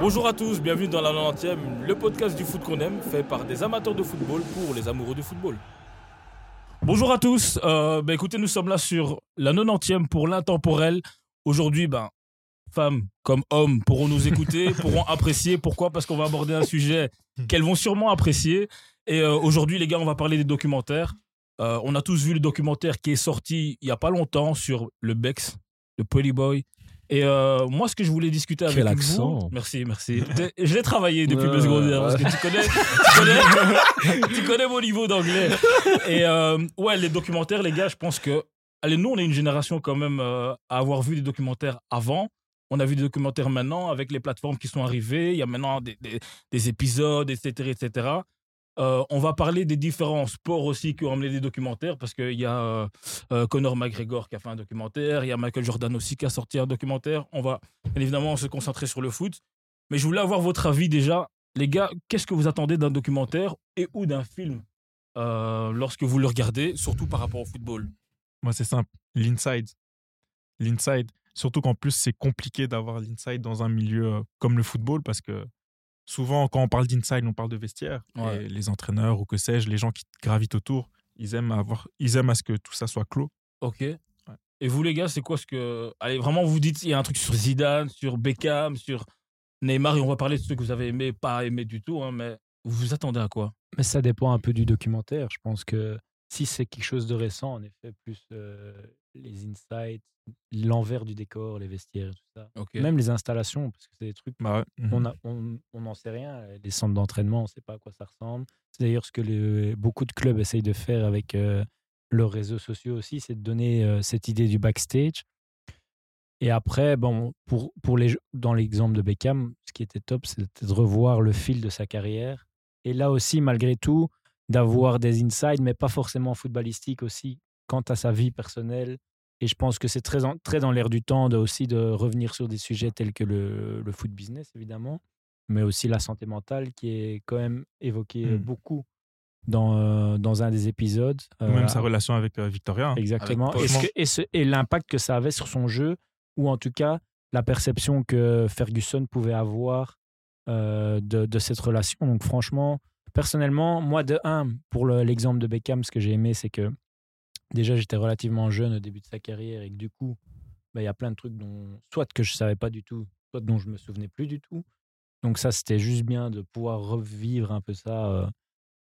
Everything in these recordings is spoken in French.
Bonjour à tous, bienvenue dans la 90e, le podcast du foot qu'on aime, fait par des amateurs de football pour les amoureux du football. Bonjour à tous, euh, bah, écoutez, nous sommes là sur la 90e pour l'intemporel. Aujourd'hui, ben, femmes comme hommes pourront nous écouter, pourront apprécier. Pourquoi? Parce qu'on va aborder un sujet qu'elles vont sûrement apprécier. Et euh, aujourd'hui, les gars, on va parler des documentaires. Euh, on a tous vu le documentaire qui est sorti il n'y a pas longtemps sur le Bex, le Pretty Boy. Et euh, moi, ce que je voulais discuter avec Quel vous... accent. Merci, merci. Je l'ai travaillé depuis secondaire, ouais. parce que tu connais, tu connais, tu connais mon niveau d'anglais. Et ouais, les documentaires, les gars, je pense que... Allez, nous, on est une génération quand même à avoir vu des documentaires avant. On a vu des documentaires maintenant avec les plateformes qui sont arrivées. Il y a maintenant des, des- des épisodes, etc., etc. Euh, on va parler des différents sports aussi qui ont amené des documentaires parce qu'il y a euh, euh, Conor McGregor qui a fait un documentaire, il y a Michael Jordan aussi qui a sorti un documentaire. On va évidemment se concentrer sur le foot. Mais je voulais avoir votre avis déjà. Les gars, qu'est-ce que vous attendez d'un documentaire et ou d'un film lorsque vous le regardez, surtout par rapport au football? Moi, c'est simple. L'inside. L'inside. Surtout qu'en plus, c'est compliqué d'avoir l'inside dans un milieu comme le football parce que souvent, quand on parle d'inside, on parle de vestiaire. Ouais. Et les entraîneurs ou que sais-je, les gens qui gravitent autour, ils aiment, avoir, ils aiment à ce que tout ça soit clos. Ok. Et vous, les gars, c'est quoi ce que. Allez, vraiment, vous dites, il y a un truc sur Zidane, sur Beckham, sur Neymar, et on va parler de ceux que vous avez aimés, pas aimés du tout, hein, mais vous vous attendez à quoi? Mais ça dépend un peu du documentaire. Je pense que si c'est quelque chose de récent, en effet, plus euh, les insights, l'envers du décor, les vestiaires tout ça. Ok. Même les installations, parce que c'est des trucs, Bah ouais. Mhm. on a- on on n'en sait rien. Les centres d'entraînement, on ne sait pas à quoi ça ressemble. C'est d'ailleurs ce que les- beaucoup de clubs essayent de faire avec euh, leurs réseaux sociaux aussi, c'est de donner euh, cette idée du backstage. Et après, bon, pour, pour les, dans l'exemple de Beckham, ce qui était top, c'était de revoir le fil de sa carrière. Et là aussi, malgré tout, d'avoir des insights, mais pas forcément footballistiques aussi, quant à sa vie personnelle. Et je pense que c'est très, en- très dans l'air du temps de, aussi de revenir sur des sujets tels que le, le foot business, évidemment, mais aussi la santé mentale qui est quand même évoquée euh, Mm. beaucoup dans, euh, dans un des épisodes. Ou Euh, Même sa relation avec euh, Victoria. hein. Exactement. Avec Et, ce Poch. que- et, ce- et l'impact que ça avait sur son jeu, ou en tout cas la perception que Ferguson pouvait avoir de, de cette relation. Donc franchement, personnellement, moi de un, pour le- l'exemple de Beckham, ce que j'ai aimé, c'est que déjà j'étais relativement jeune au début de sa carrière et que du coup, bah, il y a plein de trucs dont soit que je savais pas du tout, soit dont je me souvenais plus du tout. Donc ça, c'était juste bien de pouvoir revivre un peu ça euh,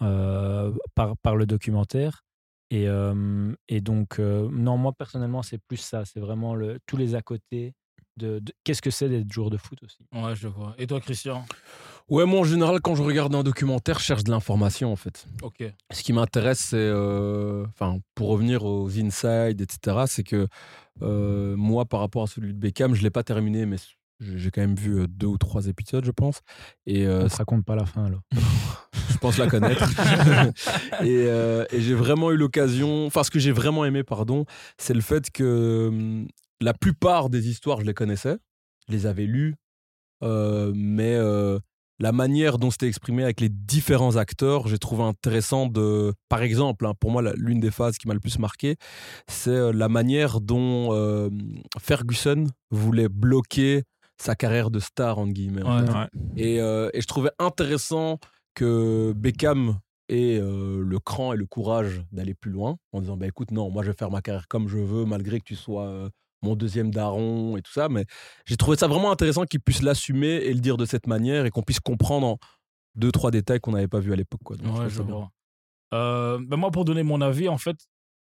euh, par, par le documentaire. Et, euh, et donc, non, moi personnellement, c'est plus ça. C'est vraiment le, tous les à côté de, de- qu'est-ce que c'est d'être joueur de foot aussi. Ouais, je vois. Et toi, Christian? Ouais, moi en général, quand je regarde un documentaire, je cherche de l'information en fait. Ok. Ce qui m'intéresse, c'est, euh, enfin, pour revenir aux inside, etc., c'est que euh, moi, par rapport à celui de Beckham, je l'ai pas terminé, mais j'ai quand même vu euh, deux ou trois épisodes, je pense. Et euh, On te raconte pas la fin alors. je pense la connaître. et euh, et j'ai vraiment eu l'occasion, enfin, ce que j'ai vraiment aimé, pardon, c'est le fait que hum, la plupart des histoires, je les connaissais, je les avais lues, euh, mais euh, la manière dont c'était exprimé avec les différents acteurs, j'ai trouvé intéressant de. Par exemple, hein, pour moi, l'une des phases qui m'a le plus marqué, c'est euh, la manière dont euh, Ferguson voulait bloquer sa carrière de star, entre guillemets. en Ouais. fait. Ouais. Et, euh, et je trouvais intéressant que Beckham ait euh, le cran et le courage d'aller plus loin en disant bah écoute non moi je vais faire ma carrière comme je veux malgré que tu sois mon deuxième daron et tout ça mais j'ai trouvé ça vraiment intéressant qu'il puisse l'assumer et le dire de cette manière et qu'on puisse comprendre en deux trois détails qu'on n'avait pas vu à l'époque quoi. Donc, je Ouais, trouve je ça bien. vois. Euh, ben moi, pour donner mon avis, en fait,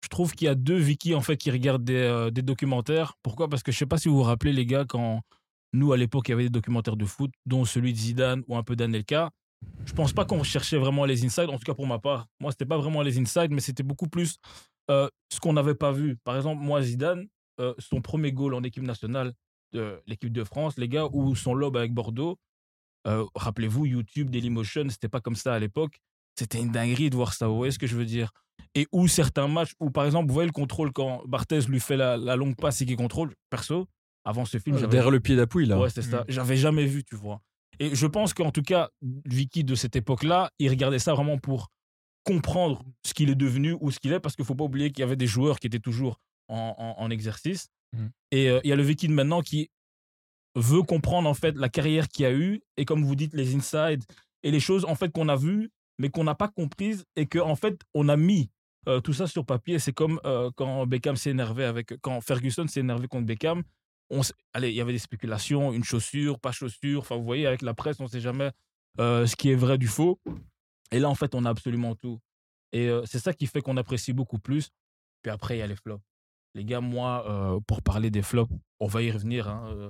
je trouve qu'il y a deux Vicky en fait qui regardent des, euh, des documentaires. Pourquoi? Parce que je sais pas si vous vous rappelez les gars quand nous à l'époque il y avait des documentaires de foot, dont celui de Zidane ou un peu d'Anelka. Je pense pas qu'on cherchait vraiment les insides. En tout cas pour ma part, moi c'était pas vraiment les insides, mais c'était beaucoup plus euh, ce qu'on n'avait pas vu. Par exemple, moi Zidane, euh, son premier goal en équipe nationale de l'équipe de France, les gars, ou son lob avec Bordeaux. euh, Rappelez-vous, YouTube, Dailymotion, c'était pas comme ça à l'époque c'était une dinguerie de voir ça, vous voyez ce que je veux dire? Et où certains matchs, où par exemple, vous voyez le contrôle quand Barthez lui fait la, la longue passe et qu'il contrôle, perso, avant ce film, j'avais Derrière le pied d'appui là. Ouais, c'est ça. Mm. J'avais jamais vu, tu vois. Et je pense qu'en tout cas, Vicky de cette époque-là, il regardait ça vraiment pour comprendre ce qu'il est devenu ou ce qu'il est, parce qu'il faut pas oublier qu'il y avait des joueurs qui étaient toujours en, en- en exercice. Mhm. Et euh, il y a le de maintenant qui veut comprendre en fait la carrière qu'il y a eu et comme vous dites les insides et les choses en fait qu'on a vues mais qu'on n'a pas comprises et que en fait on a mis euh, tout ça sur papier. C'est comme euh, quand Beckham s'est énervé avec quand Ferguson s'est énervé contre Beckham. On, allez, il y avait des spéculations, une chaussure, pas chaussure. Enfin, vous voyez, avec la presse, on ne sait jamais euh, ce qui est vrai du faux. Et là, en fait, on a absolument tout. Et c'est ça qui fait qu'on apprécie beaucoup plus. Puis après, il y a les flops. Les gars, moi, euh, pour parler des flops, on va y revenir. hein, euh,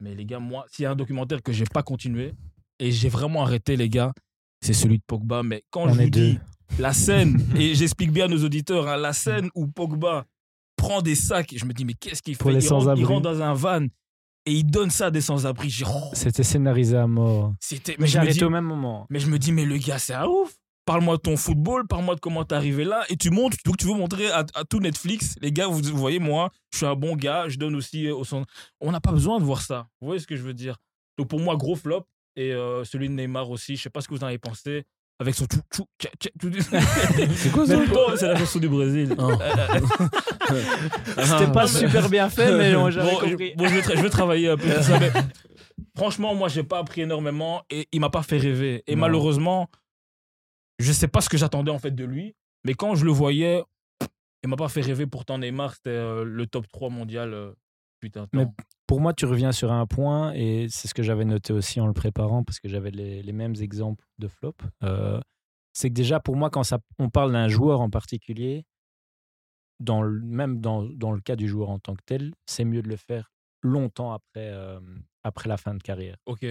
mais les gars, moi, s'il y a un documentaire que j'ai pas continué et j'ai vraiment arrêté, les gars, c'est celui de Pogba. Mais quand On je est vous dis la scène, et j'explique bien à nos auditeurs, hein, la scène où Pogba prend des sacs, je me dis, mais qu'est-ce qu'il fait? les il, rentre, il sans-abri. rentre dans un van et il donne ça à des sans-abri. C'était scénarisé à mort. C'était, Mais je j'ai me arrêté dis- au même moment. mais je me dis, mais le gars, c'est un ouf. Parle-moi de ton football, parle-moi de comment t'es arrivé là. Et tu montres, donc tu veux montrer à, à tout Netflix, les gars, vous, vous voyez, moi, je suis un bon gars, je donne aussi euh, au son. On n'a pas besoin de voir ça. Vous voyez ce que je veux dire? Donc pour moi, gros flop. Et euh, celui de Neymar aussi, je sais pas ce que vous en avez pensé. Avec son tchou, tchou. C'est quoi ça? Même pas, c'est la chanson du Brésil. Ah. C'était pas super bien fait, mais bon, je, compris. bon, je vais, tra- je vais travailler un peu sur ça, mais franchement, moi, j'ai pas appris énormément et il m'a pas fait rêver. Et Non. malheureusement, je sais pas ce que j'attendais en fait de lui, mais quand je le voyais, il m'a pas fait rêver. Pourtant, Neymar, c'était euh, le top 3 mondial. euh, putain, Mais-. Pour moi, tu reviens sur un point, et c'est ce que j'avais noté aussi en le préparant, parce que j'avais les, les mêmes exemples de flop. Euh, c'est que déjà, pour moi, quand ça, on parle d'un joueur en particulier, dans le, même dans, dans le cas du joueur en tant que tel, c'est mieux de le faire longtemps après, euh, après la fin de carrière. Ok.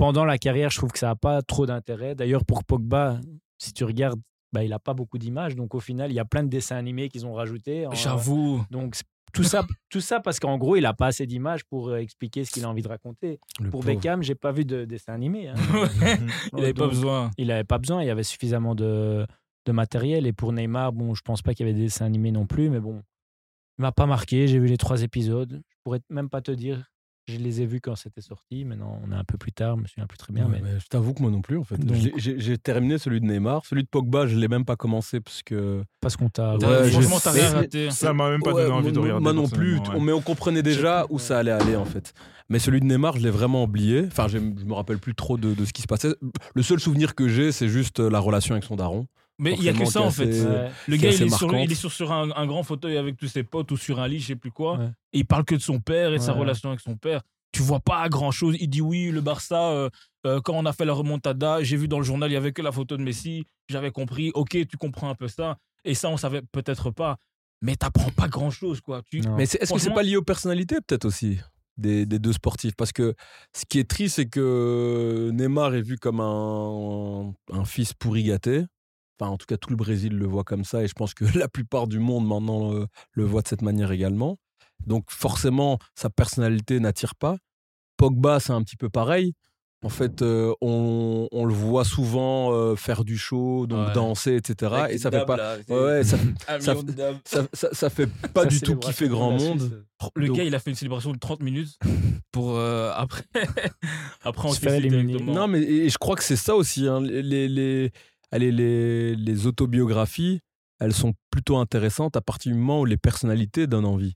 Pendant la carrière, je trouve que ça n'a pas trop d'intérêt. D'ailleurs, pour Pogba, si tu regardes, bah, il n'a pas beaucoup d'images. Donc, au final, il y a plein de dessins animés qu'ils ont rajoutés. J'avoue. donc, tout ça, tout ça parce qu'en gros, il n'a pas assez d'images pour euh, expliquer ce qu'il a envie de raconter. Le Pour pauvre. Beckham, j'ai pas vu de dessin animé. hein. il avait pas besoin. Il n'avait pas besoin, il y avait suffisamment de, de matériel. Et pour Neymar, bon, je pense pas qu'il y avait des dessins animés non plus, mais bon, il m'a pas marqué. J'ai vu les trois épisodes. Je pourrais même pas te dire. Je les ai vus quand c'était sorti. Maintenant, on est un peu plus tard, je me souviens plus très bien. Ouais, mais... mais je t'avoue que moi non plus, en fait. Donc- J'ai- terminé celui de Neymar. Celui de Pogba, je l'ai même pas commencé parce que. Parce qu'on t'a. Ouais, franchement, t'as rien raté. Ça m'a même pas Ouais, donné envie de non- regarder. Moi non plus, mais on comprenait déjà où ça allait aller, en fait. Mais celui de Neymar, je l'ai vraiment oublié. Enfin, je me rappelle plus trop de, de ce qui se passait. Le seul souvenir que j'ai, c'est juste euh, la relation avec son daron. Mais il y a que ça en fait. assez- Ouais. Le gars, il est, sur, marquante. il est sur, sur un, un grand fauteuil avec tous ses potes ou sur un lit, je sais plus quoi. Ouais. Et il parle que de son père et de sa relation avec son père. Tu vois pas grand chose. Il dit oui, le Barça, euh, euh, quand on a fait la remontada, j'ai vu dans le journal, il y avait que la photo de Messi. J'avais compris, ok, tu comprends un peu ça. Et ça, on savait peut-être pas. Mais t'apprends pas grand chose, quoi. Tu... Mais est-ce que c'est Franchement- pas lié aux personnalités, peut-être aussi des, des deux sportifs? Parce que ce qui est triste, c'est que Neymar est vu comme un, un fils pourri gâté. Enfin, en tout cas, tout le Brésil le voit comme ça. Et je pense que la plupart du monde maintenant le, le voit de cette manière également. Donc, forcément, sa personnalité n'attire pas. Pogba, c'est un petit peu pareil. En fait, euh, on, on le voit souvent euh, faire du show, donc Ouais. danser, etc. Et ça fait pas. Ouais, ouais, ça, ça- ça, ça, ça fait pas du tout kiffer grand monde. Le Donc- gars, il a fait une célébration de 30 minutes pour euh, après, après Se encaisser faire éliminer. directement. Non, mais et je crois que c'est ça aussi. hein. Les, les, allez, les, les autobiographies, elles sont plutôt intéressantes à partir du moment où les personnalités donnent envie.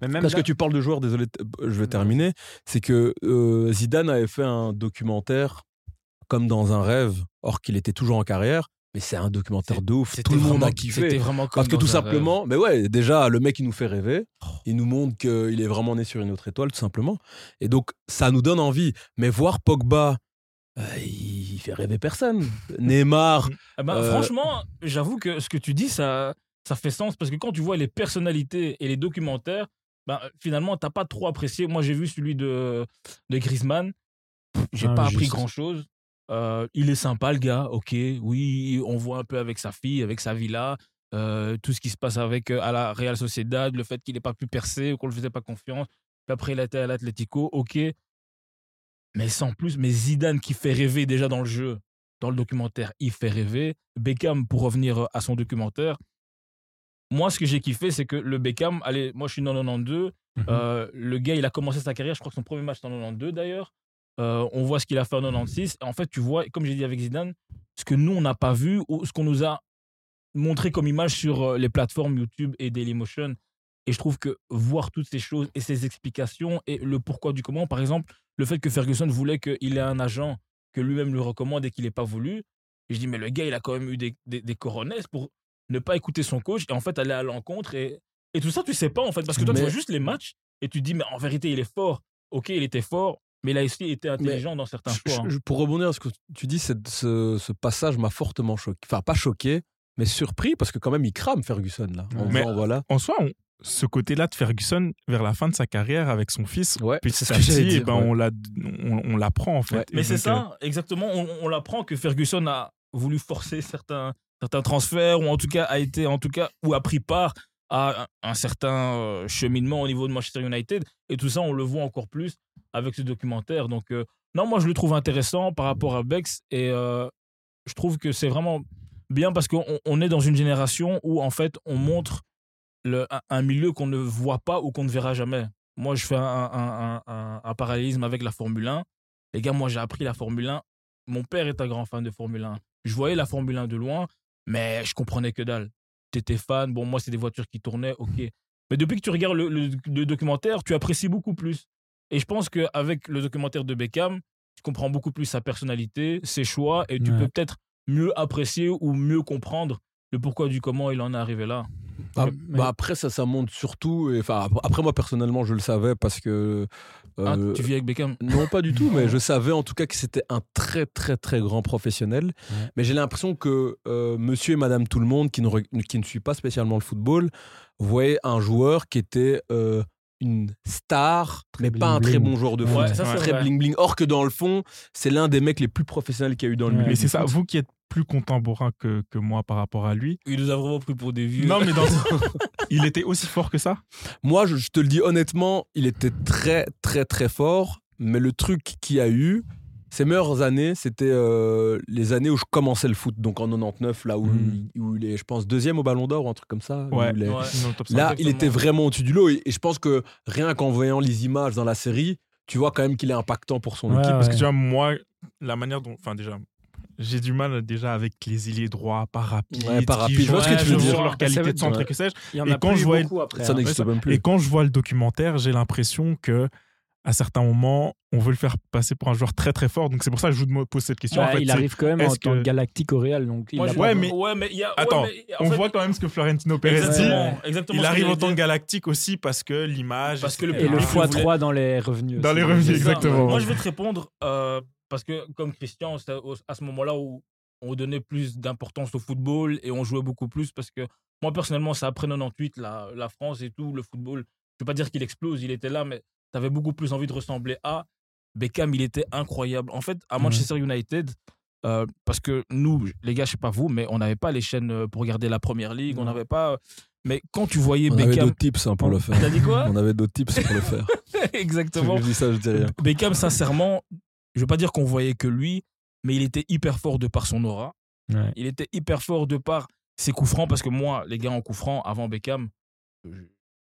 Mais même Parce que tu parles de joueurs, désolé, t- je vais terminer. C'est que euh, Zidane avait fait un documentaire comme dans un rêve, or qu'il était toujours en carrière. Mais c'est un documentaire de ouf. Tout le monde a kiffé. C'était vraiment comme Parce que tout rêve. simplement, mais ouais, déjà, le mec, il nous fait rêver. Oh. Il nous montre qu'il est vraiment né sur une autre étoile, tout simplement. Et donc, ça nous donne envie. Mais voir Pogba, euh, il fait rêver personne. Neymar, Ah ben, Euh, Franchement, j'avoue que ce que tu dis, ça, ça fait sens parce que quand tu vois les personnalités et les documentaires, ben, finalement, t'as pas trop apprécié. Moi, j'ai vu celui de, de Griezmann. J'ai Ah, pas appris grand chose. il est sympa, le gars, ok. Oui, on voit un peu avec sa fille, avec sa villa, euh, tout ce qui se passe avec euh, à la Real Sociedad, le fait qu'il n'ait pas pu percer ou qu'on ne le faisait pas confiance. Puis après, il été à l'Atlético, ok. Mais sans plus, mais Zidane qui fait rêver déjà dans le jeu, dans le documentaire, il fait rêver. Beckham, pour revenir à son documentaire, moi, ce que j'ai kiffé, c'est que le Beckham, allez, moi je suis en 92, Mhm. euh, le gars, il a commencé sa carrière, je crois que son premier match c'était en 92 d'ailleurs. Euh, on voit ce qu'il a fait en 96. En fait, tu vois, comme j'ai dit avec Zidane, ce que nous, on n'a pas vu ou ce qu'on nous a montré comme image sur euh, les plateformes YouTube et Dailymotion. Et je trouve que voir toutes ces choses et ces explications et le pourquoi du comment, par exemple, le fait que Ferguson voulait qu'il ait un agent que lui-même lui recommande et qu'il n'ait pas voulu. Et je dis, mais le gars, il a quand même eu des, des, pour ne pas écouter son coach et en fait aller à l'encontre. Et, et tout ça, tu sais pas en fait, parce que toi, tu vois juste les matchs et tu te dis, mais en vérité, il est fort. Ok, il était fort, mais il a aussi été intelligent dans certains choix. hein. pour rebondir à ce que tu dis, cette- ce, ce passage m'a fortement choqué. Enfin, pas choqué, mais surpris parce que quand même, il crame Ferguson là. En Ouais. Mais- disant, voilà. En soi, on- ce côté-là de Ferguson, vers la fin de sa carrière avec son fils, Ouais, petit c'est ce à petit, ben, ouais. on l'a- on, on l'apprend en fait. Ouais. Mais c'est donc, euh, ça, exactement. On, on l'apprend que Ferguson a voulu forcer certains, certains transferts, ou en tout cas a été, en tout cas, ou a pris part à un, un certain euh, cheminement au niveau de Manchester United. Et tout ça, on le voit encore plus avec ce documentaire. Donc, euh, non, moi, je le trouve intéressant par rapport à Bex. Et euh, je trouve que c'est vraiment bien parce qu'on on est dans une génération où, en fait, on montre le, un, milieu qu'on ne voit pas ou qu'on ne verra jamais. Moi, je fais un, un- un- un- un parallélisme avec la Formule 1. Les gars, moi, j'ai appris la Formule 1. Mon père est un grand fan de Formule 1. Je voyais la Formule 1 de loin, mais je comprenais que dalle. T'étais fan. Bon, moi, c'est des voitures qui tournaient, ok. Mais depuis que tu regardes le, le- le documentaire, tu apprécies beaucoup plus. Et je pense qu'avec le documentaire de Beckham, tu comprends beaucoup plus sa personnalité, ses choix, et tu Ouais. peux peut-être mieux apprécier ou mieux comprendre le pourquoi du comment il en est arrivé là. Ah, mais- bah après, ça, ça monte surtout. et- Enfin, ap- après, moi, personnellement, je le savais parce que. Ah, euh, tu vis avec Beckham? Non, pas du tout, mais je savais en tout cas que c'était un très, très, très grand professionnel. Ouais. Mais j'ai l'impression que euh, monsieur et madame tout le monde, qui ne, re- qui ne suit pas spécialement le football, voyaient un joueur qui était euh, une star, mais pas un très bon joueur de Ouais, foot. ça, c'est très vrai. bling-bling. Or que dans le fond, c'est l'un des mecs les plus professionnels qu'il y a eu dans le Ouais. milieu. Mais c'est ça, foot. vous qui êtes plus contemporain que, que moi par rapport à lui. Il nous a vraiment pris pour des vieux. Non, mais dans... il était aussi fort que ça? Moi, je, je te le dis honnêtement, il était très, très, très fort. Mais le truc qu'il a eu, ses meilleures années, c'était euh, les années où je commençais le foot. Donc en 99, là où, Mm. il, où il est, je pense, deuxième au Ballon d'Or ou un truc comme ça. Ouais. il est- Ouais. Là, 5. il était vraiment au-dessus du lot. Et, et je pense que rien qu'en voyant les images dans la série, tu vois quand même qu'il est impactant pour son Ouais, équipe. Parce que tu vois, moi, la manière dont. Enfin, déjà, j'ai du mal déjà avec les ailiers droits, pas rapides. Ouais, pas qui rapides, je vois ce que tu veux sur dire. leur qualité de centre et que sais-je. Il y en Et a quand je vois- après. Ça hein. n'existe même plus. Et quand je vois le documentaire, j'ai l'impression que à certains moments, on veut le faire passer pour un joueur très très fort. Donc c'est pour ça que je vous pose cette question. Ouais, en fait, il arrive quand même en tant que- que galactique au Real. Donc il Moi, a je- pas- Ouais, mais- ouais, mais il y a. ouais, Attends, mais on fait, voit quand même ce que Florentino Pérez dit. Exactement, Il arrive en tant que galactique aussi parce que l'image. Parce que le etc. Et le public le x3 dans les revenus. Dans aussi. les revenus, exactement. Moi, je vais te répondre euh, parce que, comme Christian, c'était à ce moment-là où on donnait plus d'importance au football et on jouait beaucoup plus parce que moi, personnellement, c'est après 98, la, la France et tout, le football. Je ne veux pas dire qu'il explose, il était là, mais tu avais beaucoup plus envie de ressembler à. Beckham, il était incroyable. En fait, à Manchester United, euh, parce que nous, les gars, je sais pas vous, mais on n'avait pas les chaînes euh, pour regarder la première ligue, on n'avait pas. Mais quand tu voyais On avait Beckham. d'autres tips hein, pour le faire. T'as dit quoi? On avait d'autres tips pour le faire. Exactement. je dis ça, je dis rien. Beckham, sincèrement, je veux pas dire qu'on voyait que lui, mais il était hyper fort de par son aura. Ouais. Il était hyper fort de par ses coups francs, parce que moi, les gars en coups francs, avant Beckham, je-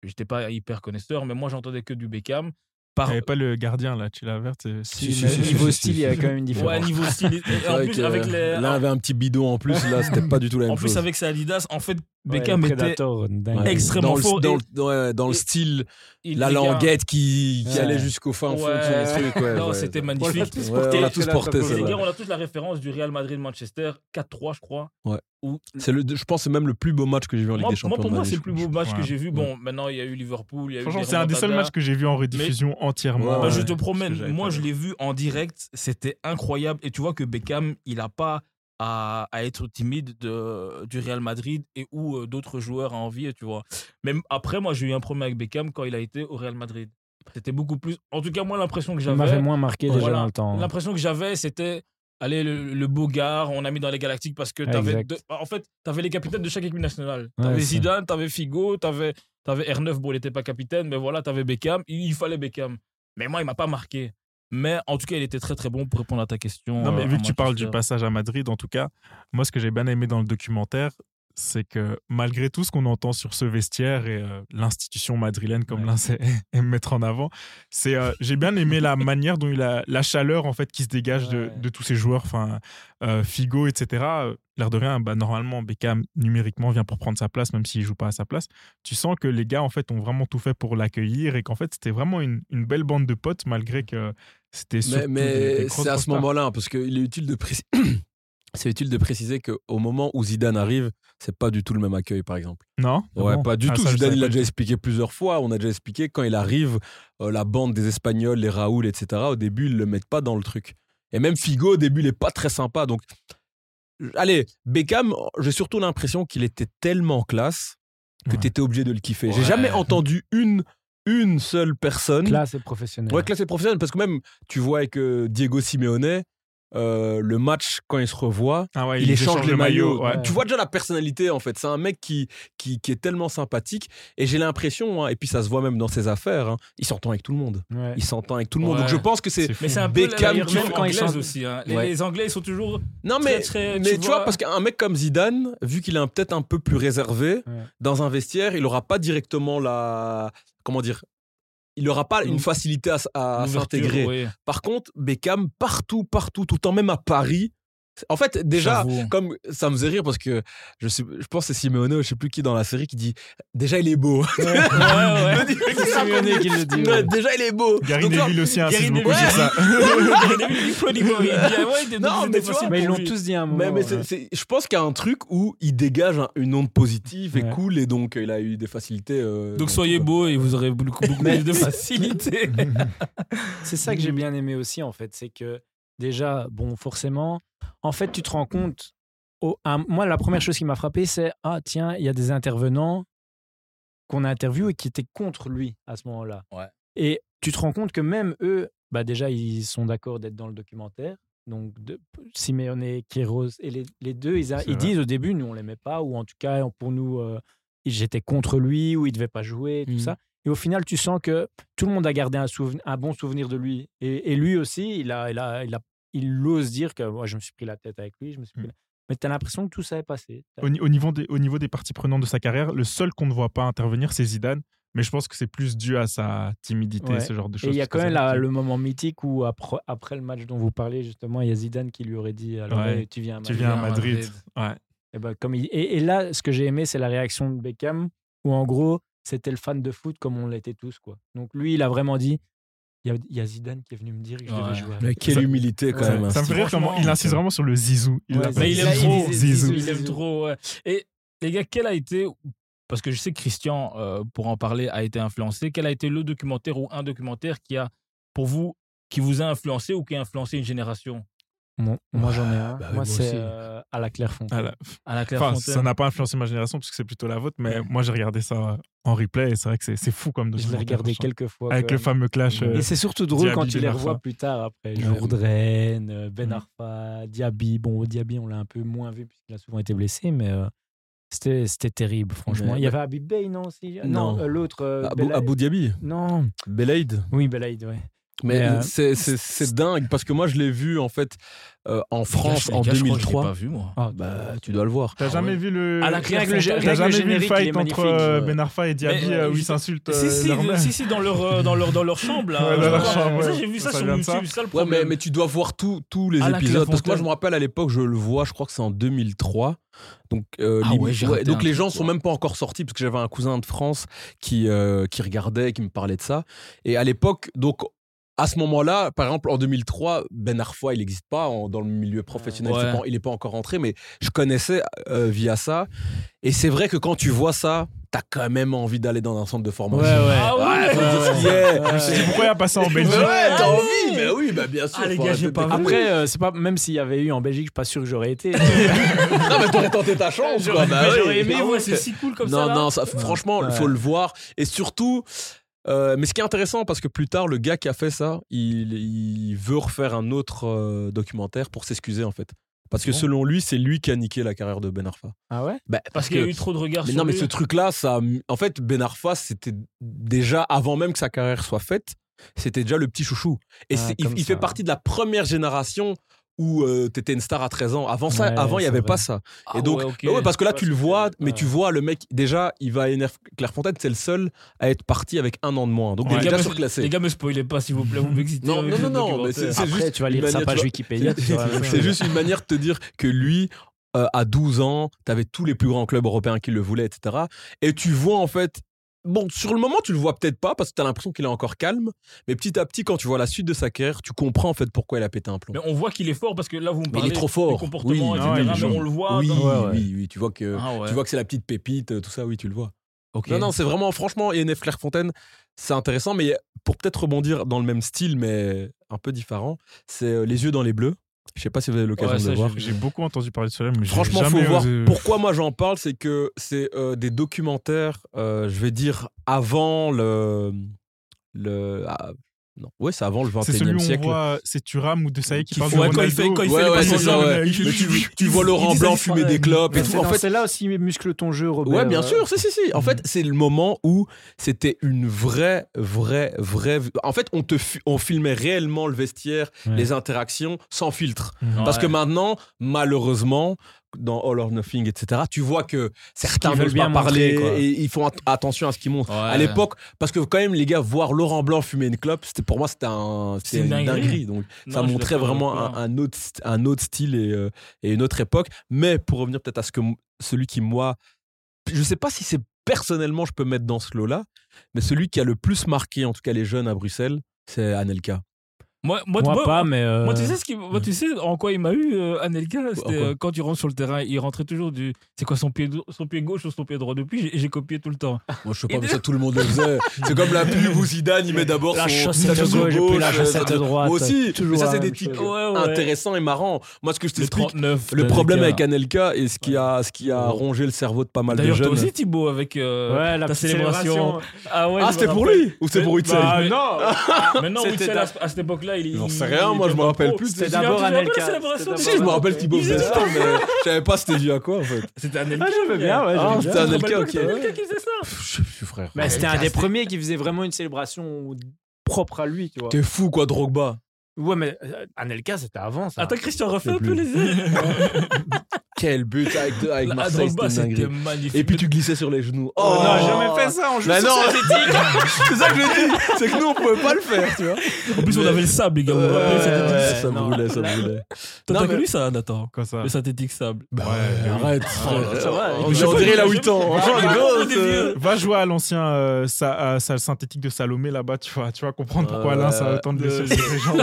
j'étais pas hyper connaisseur, mais moi, j'entendais que du Beckham. Il Par... n'y avait pas le gardien là, tu la verte. Si, niveau si, style, si. il y a quand même une différence. Ouais, niveau style. En plus, que avec les. L'un avait un petit bidon en plus, là, c'était pas du tout la même En plus, chose. avec ses Adidas, en fait, Beckham était. Predator, extrêmement dans le, fort Dans, et- le, ouais, dans le et- style, il- la languette qui, qui Ouais. allait jusqu'au fin fond de son truc. Ouais, Non, ouais. c'était On l'a magnifique. tous Ouais, porté, on l'a tous porté, on a tous la référence du Real Madrid-Manchester, 4-3, je crois. Ouais. Où C'est le, je pense que c'est même le plus beau match que j'ai vu en Ligue Moi, des moi, Champions. pour moi, c'est le plus beau match que j'ai vu. Bon, maintenant, il y a eu Liverpool. A Franchement, c'est un des seuls matchs que j'ai vu en rediffusion entièrement. Bah, je te promets, moi je l'ai vu en direct, c'était incroyable. Et tu vois que Beckham, il n'a pas à, à être timide de, du Real Madrid et où euh, d'autres joueurs à envier, tu vois. Même après, moi j'ai eu un problème avec Beckham quand il a été au Real Madrid. C'était beaucoup plus. En tout cas, moi l'impression que Ça m'avait j'avais. moins marqué déjà Voilà. dans le temps. L'impression que j'avais, c'était. Allez, le, le beau gars, on a mis dans les Galactiques parce que Ouais, t'avais. En fait, t'avais les capitaines de chaque équipe nationale. Ouais, T'avais c'est- Zidane, t'avais Figo, t'avais avais R9, bon, il n'était pas capitaine, mais voilà, t'avais Beckham. Il, il fallait Beckham. Mais moi, il m'a pas marqué. Mais en tout cas, il était très très bon pour répondre à ta question. Non, mais euh, vu que tu parles du Manchester. passage à Madrid, en tout cas, moi, ce que j'ai bien aimé dans le documentaire, c'est que malgré tout ce qu'on entend sur ce vestiaire et euh, l'institution madrilène, comme Ouais. l'un sait- mettre en avant, c'est euh, j'ai bien aimé la manière dont il a la chaleur en fait qui se dégage de, Ouais. de tous ces joueurs, enfin euh, Figo, etc. L'air de rien, bah, normalement Beckham numériquement vient pour prendre sa place, même s'il joue pas à sa place. Tu sens que les gars en fait ont vraiment tout fait pour l'accueillir et qu'en fait c'était vraiment une, une belle bande de potes malgré que c'était Mais, mais c'est à ce moment-là, hein, parce qu'il est utile de préciser. C'est utile de préciser qu'au moment où Zidane arrive, c'est pas du tout le même accueil, par exemple. Non? Ouais, bon? pas du Ah, tout. ça, Zidane, il l'a déjà expliqué plusieurs fois. On a déjà expliqué quand il arrive, euh, la bande des Espagnols, les Raoul, etc. Au début, ils le mettent pas dans le truc. Et même Figo, au début, il est pas très sympa. Donc, allez, Beckham, j'ai surtout l'impression qu'il était tellement classe que Ouais. tu étais obligé de le kiffer. J'ai Ouais. jamais entendu une une seule personne Classe et professionnel. Ouais, classe et professionnelle, parce que même, tu vois avec euh, Diego Simeone, euh, le match, quand il se revoit, Ah ouais, il, ils échange les le maillots. ouais. Tu vois déjà la personnalité, en fait. C'est un mec qui, qui, qui est tellement sympathique. Et j'ai l'impression, hein, et puis ça se voit même dans ses affaires, hein, il s'entend avec tout le monde. Ouais. Il s'entend avec tout le monde. Ouais. Donc je pense que c'est. Beckham qui quand ils anglaise sont- aussi. hein. Les, Ouais. les Anglais, ils sont toujours. Non, Très, mais, très- mais tu tu vois, vois- parce qu'un mec comme Zidane, vu qu'il est un- peut-être un peu plus réservé Ouais. dans un vestiaire, il n'aura pas directement la. Comment dire il n'aura pas une facilité à, s'intégrer. oui. Par contre, Beckham, partout, partout, tout le temps, même à Paris. En fait, déjà, comme ça me faisait rire parce que je, sais, je pense que c'est Simeone, je sais plus qui dans la série, qui dit Déjà, il est beau. Ouais, ouais. C'est Simeone qui le dit. Ouais, ouais. déjà, il est beau. Gary Neville aussi insiste Gary beaucoup sur ça. Gary Neville, il dit, ah ouais, il était- Non, mais tu facile vois, Mais ils l'ont tous dit à un moment. mais, ouais. je pense qu'il y a un truc où il dégage un- une onde positive et Ouais. cool, et donc euh, il a eu des facilités. euh, Donc soyez beau et vous aurez beaucoup, beaucoup plus de facilité. C'est ça que j'ai bien aimé aussi, en fait. C'est que déjà, bon, forcément, en fait, tu te rends compte. au- un- moi, la première chose qui m'a frappé, c'est Ah, tiens, il y a des intervenants qu'on a interviewés et qui étaient contre lui à ce moment-là. Ouais. Et tu te rends compte que même eux, bah déjà, ils sont d'accord d'être dans le documentaire. Donc, de, Simeone, Kéros, et les, les deux, ils, a- ils disent au début, nous, on l'aimait pas, ou en tout cas, pour nous, euh, j'étais contre lui, ou il devait pas jouer, tout Mhm. ça. Et au final, tu sens que tout le monde a gardé un, un bon souvenir de lui. Et, et lui aussi, il, a, il, a, il, a, il ose dire que moi, je me suis pris la tête avec lui. Je me suis pris Mm. la- Mais tu as l'impression que tout ça est passé. Au, ni- au niveau des, au niveau des parties prenantes de sa carrière, le seul qu'on ne voit pas intervenir, c'est Zidane. Mais je pense que c'est plus dû à sa timidité, Ouais. ce genre de choses. Et il y a quand même la- le moment mythique où, après, après le match dont vous parlez, justement, il y a Zidane qui lui aurait dit alors, Ouais. Tu viens à Tu Madrid. viens à à Madrid. Madrid. Ouais. Et, ben, comme il- et, et là, ce que j'ai aimé, c'est la réaction de Beckham, où en gros, c'était le fan de foot comme on l'était tous. Quoi. Donc lui, il a vraiment dit il y a, il y a Zidane qui est venu me dire que je devais Ouais. jouer. Mais quelle Ça- humilité quand Ouais. même. hein. Ça me fait rire comment il insiste vraiment sur le zizou. Il Ouais, l'appelle Mais il Là, aime trop. Zizou. Il aime trop. ouais. Et les gars, quel a été, parce que je sais que Christian, euh, pour en parler, a été influencé, quel a été le documentaire ou un documentaire qui a, pour vous, qui vous a influencé ou qui a influencé une génération? Moi, moi, j'en ai un. bah moi, moi c'est euh, à la Clairefontaine. Ah là. À la Enfin, ça n'a pas influencé ma génération parce que c'est plutôt la vôtre, mais Ouais. moi j'ai regardé ça en replay et c'est vrai que c'est c'est fou comme Je l'ai documentaire. regardé quelques fois. Avec le fameux clash. euh, Et c'est surtout drôle Diaby, quand tu les revois plus tard après. Ouais. Jourdain, euh, Ben Mm. Arfa, Diaby. Bon, Diaby, on l'a un peu moins vu puisqu'il a souvent été blessé, mais euh, c'était c'était terrible, franchement. Mais- Il y avait Habib Bey, non aussi Non. euh, l'autre. euh. Abu Dhabi, Non. Belaïd. Oui, Belaïd, ouais. Mais Mais, euh, c'est- dingue parce que moi je l'ai vu en fait euh, en France gars, en je crois que je l'ai 2003. pas vu, moi. Ah, Bah, tu dois le voir. T'as Ah jamais ouais. vu le. À la T'as jamais vu le fight entre euh. Ben Arfa et Diaby Mais, euh, où ils s'insultent si, si, dans leur, dans leur, dans leur chambre, là. Ouais, Ça, j'ai vu ça, Ça sur ça. YouTube, ça le mais, mais tu dois voir tous tous les À épisodes. Parce que moi, je me rappelle à l'époque, je le vois, je crois que c'est en 2003. Donc, euh, Ah ouais, ouais, donc les truc, gens quoi. sont même pas encore sortis parce que j'avais un cousin de France qui, euh, qui regardait, qui me parlait de ça. Et à l'époque, donc. À ce moment-là, par exemple, en 2003, Ben Arfa, il n'existe pas en- dans le milieu professionnel. Ouais. pas- il n'est pas encore rentré, mais je connaissais euh, via ça. Et c'est vrai que quand tu vois ça, t'as quand même envie d'aller dans un centre de formation. Ah ouais, Ouais, faut ouais, ouais. y a. Je me suis dit pourquoi il a passé en Mais Belgique ouais, t'as Ah envie, ouais. mais oui, bah bien sûr. Ah, les gars, j'ai pas. Après, euh, c'est pas même s'il y avait eu en Belgique, je suis pas sûr que j'aurais été. non, mais t'aurais tenté ta chance, quoi. J'aurais Bah mais oui. j'aurais aimé, Ah ouais, ouais. c'est si cool comme non, ça. là. non, ça, franchement, il Ouais. faut le voir. Et surtout, euh, mais ce qui est intéressant, parce que plus tard, le gars qui a fait ça, il, il veut refaire un autre euh, documentaire pour s'excuser, en fait. Parce que Bon. selon lui, c'est lui qui a niqué la carrière de Ben Arfa. ah ouais? Bah, Parce qu'il y a eu trop de regards Mais sur non, mais ce truc-là, ça, en fait, Ben Arfa, c'était déjà avant même que sa carrière soit faite, c'était déjà le petit chouchou. Et Ah, il, fait partie de la première génération où euh, t'étais une star à 13 ans. Avant ça, Ouais, avant, il y avait vrai. pas ça. Ah et donc, ouais, bah ouais, parce que là, tu le vois, mais tu vois, le mec, déjà, il va à NF Clairefontaine, c'est le seul à être parti avec un an de moins. Donc, Les gars, déjà me- surclassé. Les gars, me spoilez pas, s'il vous plaît, vous m'excitez. Non, non, non, non, mais c'est- juste tu vas une lire sa manière, page. Wikipédia. C'est juste une manière de te dire que lui, euh, à 12 ans, tu avais tous les plus grands clubs européens qui le voulaient, etc. Et tu vois en fait. Bon, sur le moment, tu le vois peut-être pas parce que tu as l'impression qu'il est encore calme. Mais petit à petit, quand tu vois la suite de sa carrière, tu comprends en fait pourquoi il a pété un plomb. Mais on voit qu'il est fort parce que là, vous me Mais parlez il est trop fort. Oui, etc. ah, mais on le voit. oui, dans- Ouais, ouais. oui, oui, tu vois que Ah ouais. tu vois que c'est la petite pépite, tout ça, oui, tu le vois. Non, non, c'est vraiment, franchement, ENF Clairefontaine, c'est intéressant, mais pour peut-être rebondir dans le même style, mais un peu différent, c'est euh, Les yeux dans les bleus. Je sais pas si vous avez l'occasion Ouais, de le voir. j'ai- beaucoup entendu parler de cela, mais Franchement, faut voir. Pourquoi moi j'en parle, c'est que c'est euh, des documentaires, euh, je vais dire, avant le. le ah, non, ouais, c'est avant le C'est celui 21e où on siècle. voit c'est Thuram ou Desailly qui Qui parle de Ouais, quand il fait, quand il Ouais, fait les ouais, c'est ça, de ouais. Mais tu, vois Laurent Blanc ça fumer des clopes et Mais tout. c'est En fait, celle-là aussi, muscle ton jeu, Robert. Ouais, bien euh, sûr, si, si, si. En fait, c'est le moment où c'était une vraie, vraie, vraie. En fait, on, te on filmait réellement le vestiaire, Ouais. les interactions, sans filtre. Mhm. Parce que maintenant, malheureusement, dans All or Nothing, etc., tu vois que certains veulent bien bien parler montrer, et ils font at- attention à ce qu'ils montrent. Ouais. À l'époque, parce que quand même, les gars, voir Laurent Blanc fumer une clope, c'était pour moi, c'était un, une dinguerie. dinguerie. Donc, Non, ça montrait vraiment toi. un, un autre, st- un autre style et, euh, et une autre époque. Mais pour revenir peut-être à ce que celui qui, moi, je sais pas si c'est personnellement, je peux mettre dans ce lot-là, mais celui qui a le plus marqué, en tout cas les jeunes à Bruxelles, c'est Anelka. Moi, moi, Moi, moi- pas, mais. euh, Moi, tu sais, ce qui, moi, tu sais en quoi il m'a eu, euh, Anelka? C'était euh, quand tu rentres sur le terrain, il rentrait toujours du. C'est quoi son pied, son pied gauche ou son pied droit Depuis, j'ai- copié tout le temps. Moi, je sais pas, mais ça, tout le monde le faisait. C'est comme la pub où Zidane, il met d'abord La son chaussette gauche, puis la euh, chaussette ça- droite. Moi aussi. Toujours mais ça, c'est des tics chose. Ouais, ouais. intéressants et marrants. Moi, ce que je Le t'explique, 39. le problème avec Anelka et ce qui a, ce qui a rongé le cerveau de pas mal de D'ailleurs, toi jeunes. aussi, Thibaut, avec euh, Ouais, la célébration. Ah Ah, c'était pour lui Ou c'est pour Bah, non Mais non, à, à cette époque-là, il. J'en sais rien, moi, je me rappelle plus. C'était d'abord Anelka. Si, je me rappelle Thibaut ça, mais je savais pas c'était dû à quoi en fait. C'était Anelka. Ah, j'aimais bien, ouais, Ah, c'était bien. Anelka, ok. C'était Anelka qui faisait ça. Je sais plus, frère. Mais c'était un des premiers qui faisait vraiment une célébration propre à lui, tu vois. T'es fou, quoi, Drogba. Ouais, mais euh, Anelka, c'était avant ça. Attends, Christian, refais un peu les yeux. Quel but avec, avec La Marseille, c'était magnifique. Et puis tu glissais sur les genoux. Oh, on n'a jamais fait ça, on joue sur non, synthétique. c'est ça que je dis. C'est que nous, on pouvait pas le faire, tu vois. En plus, on avait le sable, les gars. Rappelez, Ouais, ça non. brûlait, ça brûlait. Toi, Non, t'as mais- connu ça, Nathan Quoi ça Le synthétique sable. Bah Ouais, ouais, arrête, frère. ça va, On dirait il a 8 ans. Ah. Va jouer à l'ancien euh, salle synthétique de Salomé là-bas, tu vas, tu vas comprendre pourquoi Alain ça a autant de blessures sur les jambes.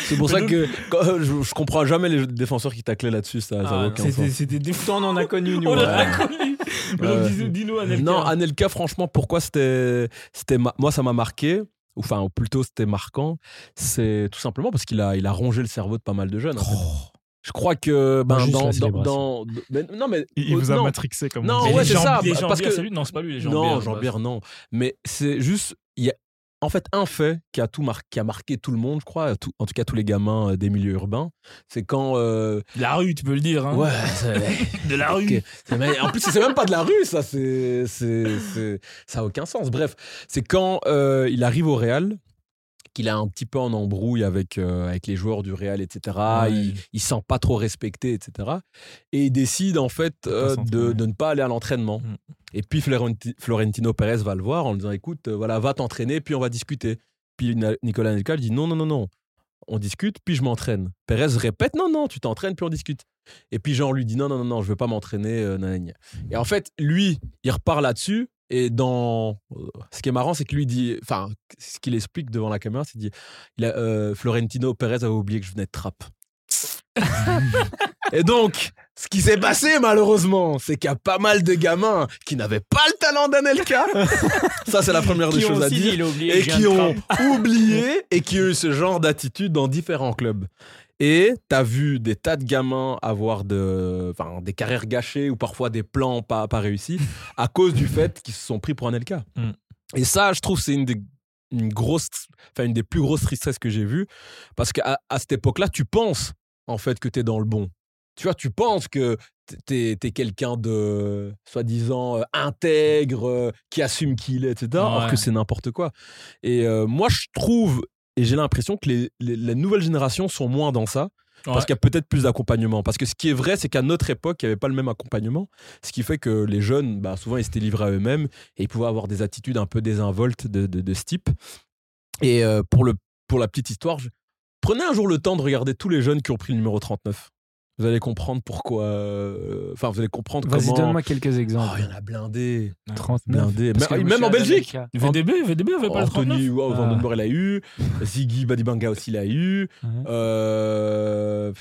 C'est pour ça que euh, je, je comprends jamais les défenseurs qui taclaient là-dessus, ça n'a Ah, aucun C'était sens. c'était des Pourtant, on en a connu, nous. On ouais. l'a connu. Mais donc, Ouais. dis-nous, Anelka. Non, Anelka, franchement, pourquoi c'était, ma- moi ça m'a marqué, ou enfin ou plutôt c'était marquant, c'est tout simplement parce qu'il a, il a rongé le cerveau de pas mal de jeunes. en fait. Je crois que ben, dans, dans, célébration. dans- mais- non mais Il, il vous a non. matrixé comme Non, ouais, c'est Jean- ça, Les parce que- c'est lui Non, c'est pas lui, les non Jean-Pierre. Jean-Pierre non, mais c'est juste il y a en fait un fait qui a tout marqué, qui a marqué tout le monde, je crois, tout- en tout cas tous les gamins euh, des milieux urbains, c'est quand euh, La rue, tu peux le dire. Hein. ouais De la rue. En plus, c'est même pas de la rue, ça. C'est- ça a aucun sens. Bref, c'est quand euh, il arrive au Real qu'il est un petit peu en embrouille avec, euh, avec les joueurs du Real, etc. Ouais. Il, il se sent pas trop respecté, etc. Et il décide en fait euh, de, de ne pas aller à l'entraînement. Mm. Et puis Florenti- Florentino Pérez va le voir en lui disant écoute, euh, voilà, va t'entraîner, puis on va discuter. Puis Nicolas Anelka dit non, non, non, non. On discute, puis je m'entraîne. Pérez répète non, non, tu t'entraînes, puis on discute. Et puis Jean lui dit non, non, non, non, je veux pas m'entraîner. euh. Et en fait, lui, il repart là-dessus. Et dans. euh, Ce qui est marrant, c'est que lui dit. Enfin, ce qu'il explique devant la caméra, c'est qu'il dit il a, euh, Florentino Pérez avait oublié que je venais de trappe. et donc, ce qui s'est passé, malheureusement, c'est qu'il y a pas mal de gamins qui n'avaient pas le talent d'Anelka. Ça, c'est la première des choses à dit, dire et qui ont oublié et qui ont eu ce genre d'attitude dans différents clubs. Et t'as vu des tas de gamins avoir de, des carrières gâchées ou parfois des plans pas, pas réussis à cause du fait qu'ils se sont pris pour un LK. Mm. Et ça, je trouve, c'est une des, une grosse, une des plus grosses tristesses que j'ai vues. Parce qu'à à cette époque-là, tu penses en fait que t'es dans le bon. Tu vois, tu penses que t'es es, quelqu'un de soi-disant euh, intègre, euh, qui assume qui il est, etc. Alors Ouais. que c'est n'importe quoi. Et euh, moi, je trouve, et j'ai l'impression que les, les, les nouvelles générations sont moins dans ça. Parce qu'il y a peut-être plus d'accompagnement. Parce que ce qui est vrai, c'est qu'à notre époque, il n'y avait pas le même accompagnement. Ce qui fait que les jeunes, bah, souvent, ils s'étaient livrés à eux-mêmes et ils pouvaient avoir des attitudes un peu désinvoltes de, de, de ce type. Et euh, pour, le, pour la petite histoire, je- prenez un jour le temps de regarder tous les jeunes qui ont pris le numéro 39. Vous allez comprendre pourquoi. euh, Enfin, vous allez comprendre Vas-y, comment. donne-moi quelques Oh, exemples. il y en a blindés. 39. Blindés. Parce que Même, même en Belgique. VDB, VDB avait pas le 39 Anthony wow, Ah. Vandenborg l'a eu. Ziggy Badibanga aussi l'a eu. Ouais. Euh,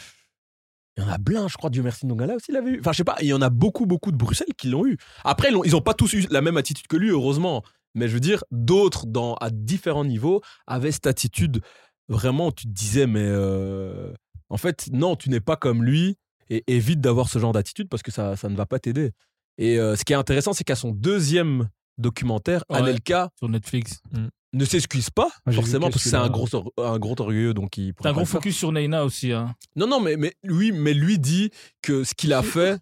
Il y en a plein, je crois. Dieu merci, Ndongala aussi l'avait eu. Enfin, je sais pas, il y en a beaucoup, beaucoup de Bruxelles qui l'ont eu. Après, ils, l'ont- ils ont pas tous eu la même attitude que lui, heureusement. Mais je veux dire, d'autres, dans, à différents niveaux, avaient cette attitude. Vraiment, tu te disais, mais euh, en fait, non, tu n'es pas comme lui. Et évite d'avoir ce genre d'attitude parce que ça, ça ne va pas t'aider. Et euh, ce qui est intéressant, c'est qu'à son deuxième documentaire, Ouais. Anelka sur Netflix. Ne s'excuse pas, j'ai vu forcément, parce que c'est un gros, or- un gros orgueilleux. Donc il T'as un gros focus sur Neina aussi. Hein. Non, non, mais, mais, lui, mais lui dit que ce qu'il a fait.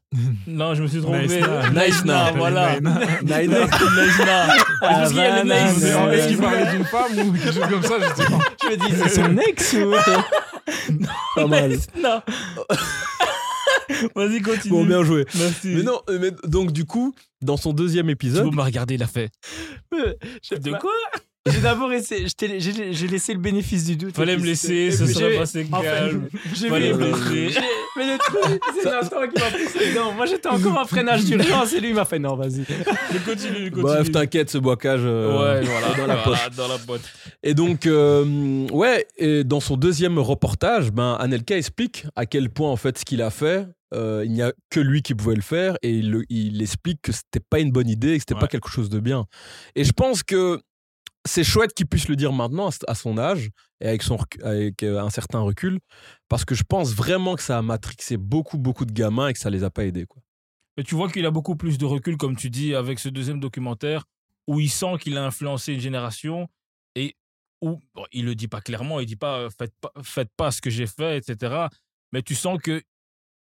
Non, je me suis trompé. Naïsna. Naïsna, voilà. Naïna. Naïsna. Parce qu'il y a le Havana, Naïs. Naïs. Est-ce qu'il parlait d'une femme ou quelque chose comme ça Je sais pas. Je me dis, c'est son ex ou pas mal. Naïsna. Vas-y, continue. Bon, bien joué. Merci. Mais non, euh, mais donc du coup, dans son deuxième épisode, Thibaut m'a regardé, il a fait. De quoi? J'ai d'abord essayé, j'ai j'ai laissé le bénéfice du doute. Fallait me laisser, puis serait passé en fait, calme. J'ai Fallait vu- me laisser. Mais le truc, c'est Nathan qui m'a poussé dedans. Moi, j'étais encore en freinage d'urgence et lui, il m'a fait non, vas-y. Continue, continue. bref, t'inquiète, ce boicage euh, Ouais, voilà, dans la voilà, poche. dans la boîte. Et donc, euh, ouais, et dans son deuxième reportage, ben, Anelka explique à quel point, en fait, ce qu'il a fait, euh, il n'y a que lui qui pouvait le faire, et il, explique que c'était pas une bonne idée, et que c'était Ouais. pas quelque chose de bien. Et je pense que c'est chouette qu'il puisse le dire maintenant, à, son âge, et avec, euh, un certain recul, parce que je pense vraiment que ça a matrixé beaucoup, beaucoup de gamins et que ça les a pas aidés, quoi. Mais tu vois qu'il a beaucoup plus de recul, comme tu dis, avec ce deuxième documentaire, où il sent qu'il a influencé une génération et où bon, il le dit pas clairement, il dit pas euh, faites pas, faites pas ce que j'ai fait, etc. Mais tu sens que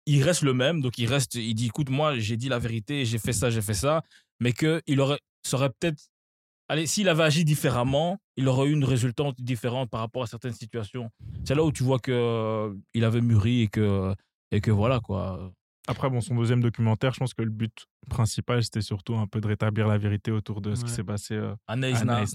il reste le même, donc il reste, il dit écoute moi j'ai dit la vérité, j'ai fait ça, j'ai fait ça, mais que il aurait, serait peut-être, allez s'il avait agi différemment, il aurait eu une résultante différente par rapport à certaines situations. C'est là où tu vois que euh, il avait mûri et que et que voilà quoi. Après, bon, son deuxième documentaire, je pense que le but principal, c'était surtout un peu de rétablir la vérité autour de ce qui Ouais. s'est passé euh, à. Naïsna.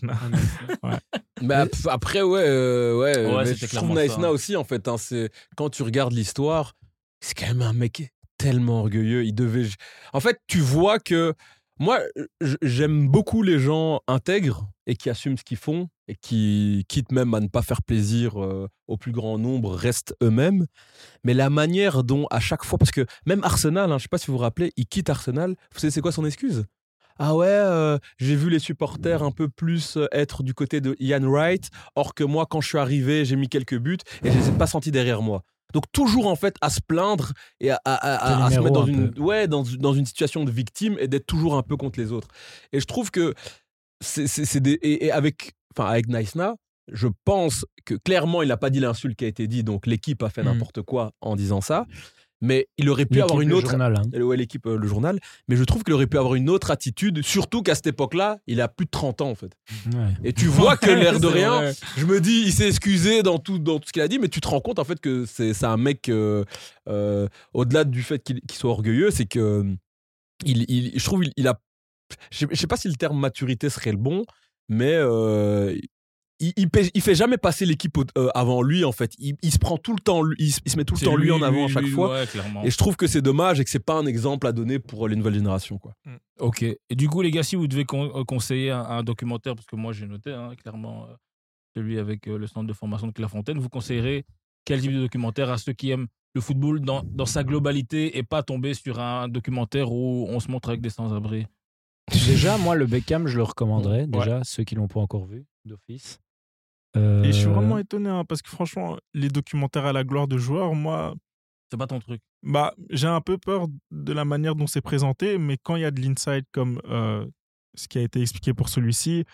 Bah, pff, après, ouais, euh, ouais, Ouais, mais je trouve Naïsna ça. aussi, en fait. hein, c'est quand tu regardes l'histoire, c'est quand même un mec tellement orgueilleux. Il devait. En fait, tu vois que moi, j'aime beaucoup les gens intègres et qui assument ce qu'ils font et qui, quitte même à ne pas faire plaisir euh, au plus grand nombre, restent eux-mêmes. Mais la manière dont, à chaque fois, parce que même Arsenal, hein, je sais pas si vous vous rappelez, il quitte Arsenal. Vous savez, c'est quoi son excuse? Ah ouais, euh, j'ai vu les supporters un peu plus euh, être du côté de Ian Wright, or que moi, quand je suis arrivé, j'ai mis quelques buts et je les ai pas sentis derrière moi. Donc toujours en fait à se plaindre et à, à- à- T'es à se mettre dans un une, peu. ouais, dans, dans une situation de victime et d'être toujours un peu contre les autres. Et je trouve que c'est c'est- c'est des... Et, et avec, enfin, avec Naïsna, je pense que clairement, il n'a pas dit l'insulte qui a été dit, donc l'équipe a fait Mm. n'importe quoi en disant ça. Mais il aurait pu avoir une autre journal, hein. euh, ouais, l'équipe, euh, le journal. Mais je trouve qu'il aurait pu avoir une autre attitude, surtout qu'à cette époque-là, il a plus de 30 ans en fait. Ouais. Et tu vois que l'air de rien, vrai. je me dis, il s'est excusé dans tout, dans tout ce qu'il a dit, mais tu te rends compte en fait que c'est un mec, euh, euh, au-delà du fait qu'il soit orgueilleux, c'est que euh, il, il- je trouve il, il a. Je sais- pas si le terme maturité serait le bon, mais il, il, fait jamais passer l'équipe euh, avant lui en fait. Il, il se prend tout le temps, lui- il, se- il se met tout le temps lui, en avant à chaque lui, fois. ouais. Et je trouve que c'est dommage et que c'est pas un exemple à donner pour les nouvelles générations. Quoi. Ok. Et du coup, les gars, si vous devez con- euh, conseiller un, un documentaire, parce que moi j'ai noté hein, clairement euh, celui avec euh, le centre de formation de Clairefontaine, vous conseillerez quel type de documentaire à ceux qui aiment le football dans, dans sa globalité et pas tomber sur un documentaire où on se montre avec des sans-abri? Déjà, moi, le Beckham, je le recommanderais. Déjà, ceux qui l'ont pas encore vu, d'office. Euh, Et je suis vraiment étonné, hein, parce que franchement, les documentaires à la gloire de joueurs, moi, C'est pas ton truc. bah, j'ai un peu peur de la manière dont c'est présenté, mais quand il y a de l'insight comme euh, ce qui a été expliqué pour celui-ci,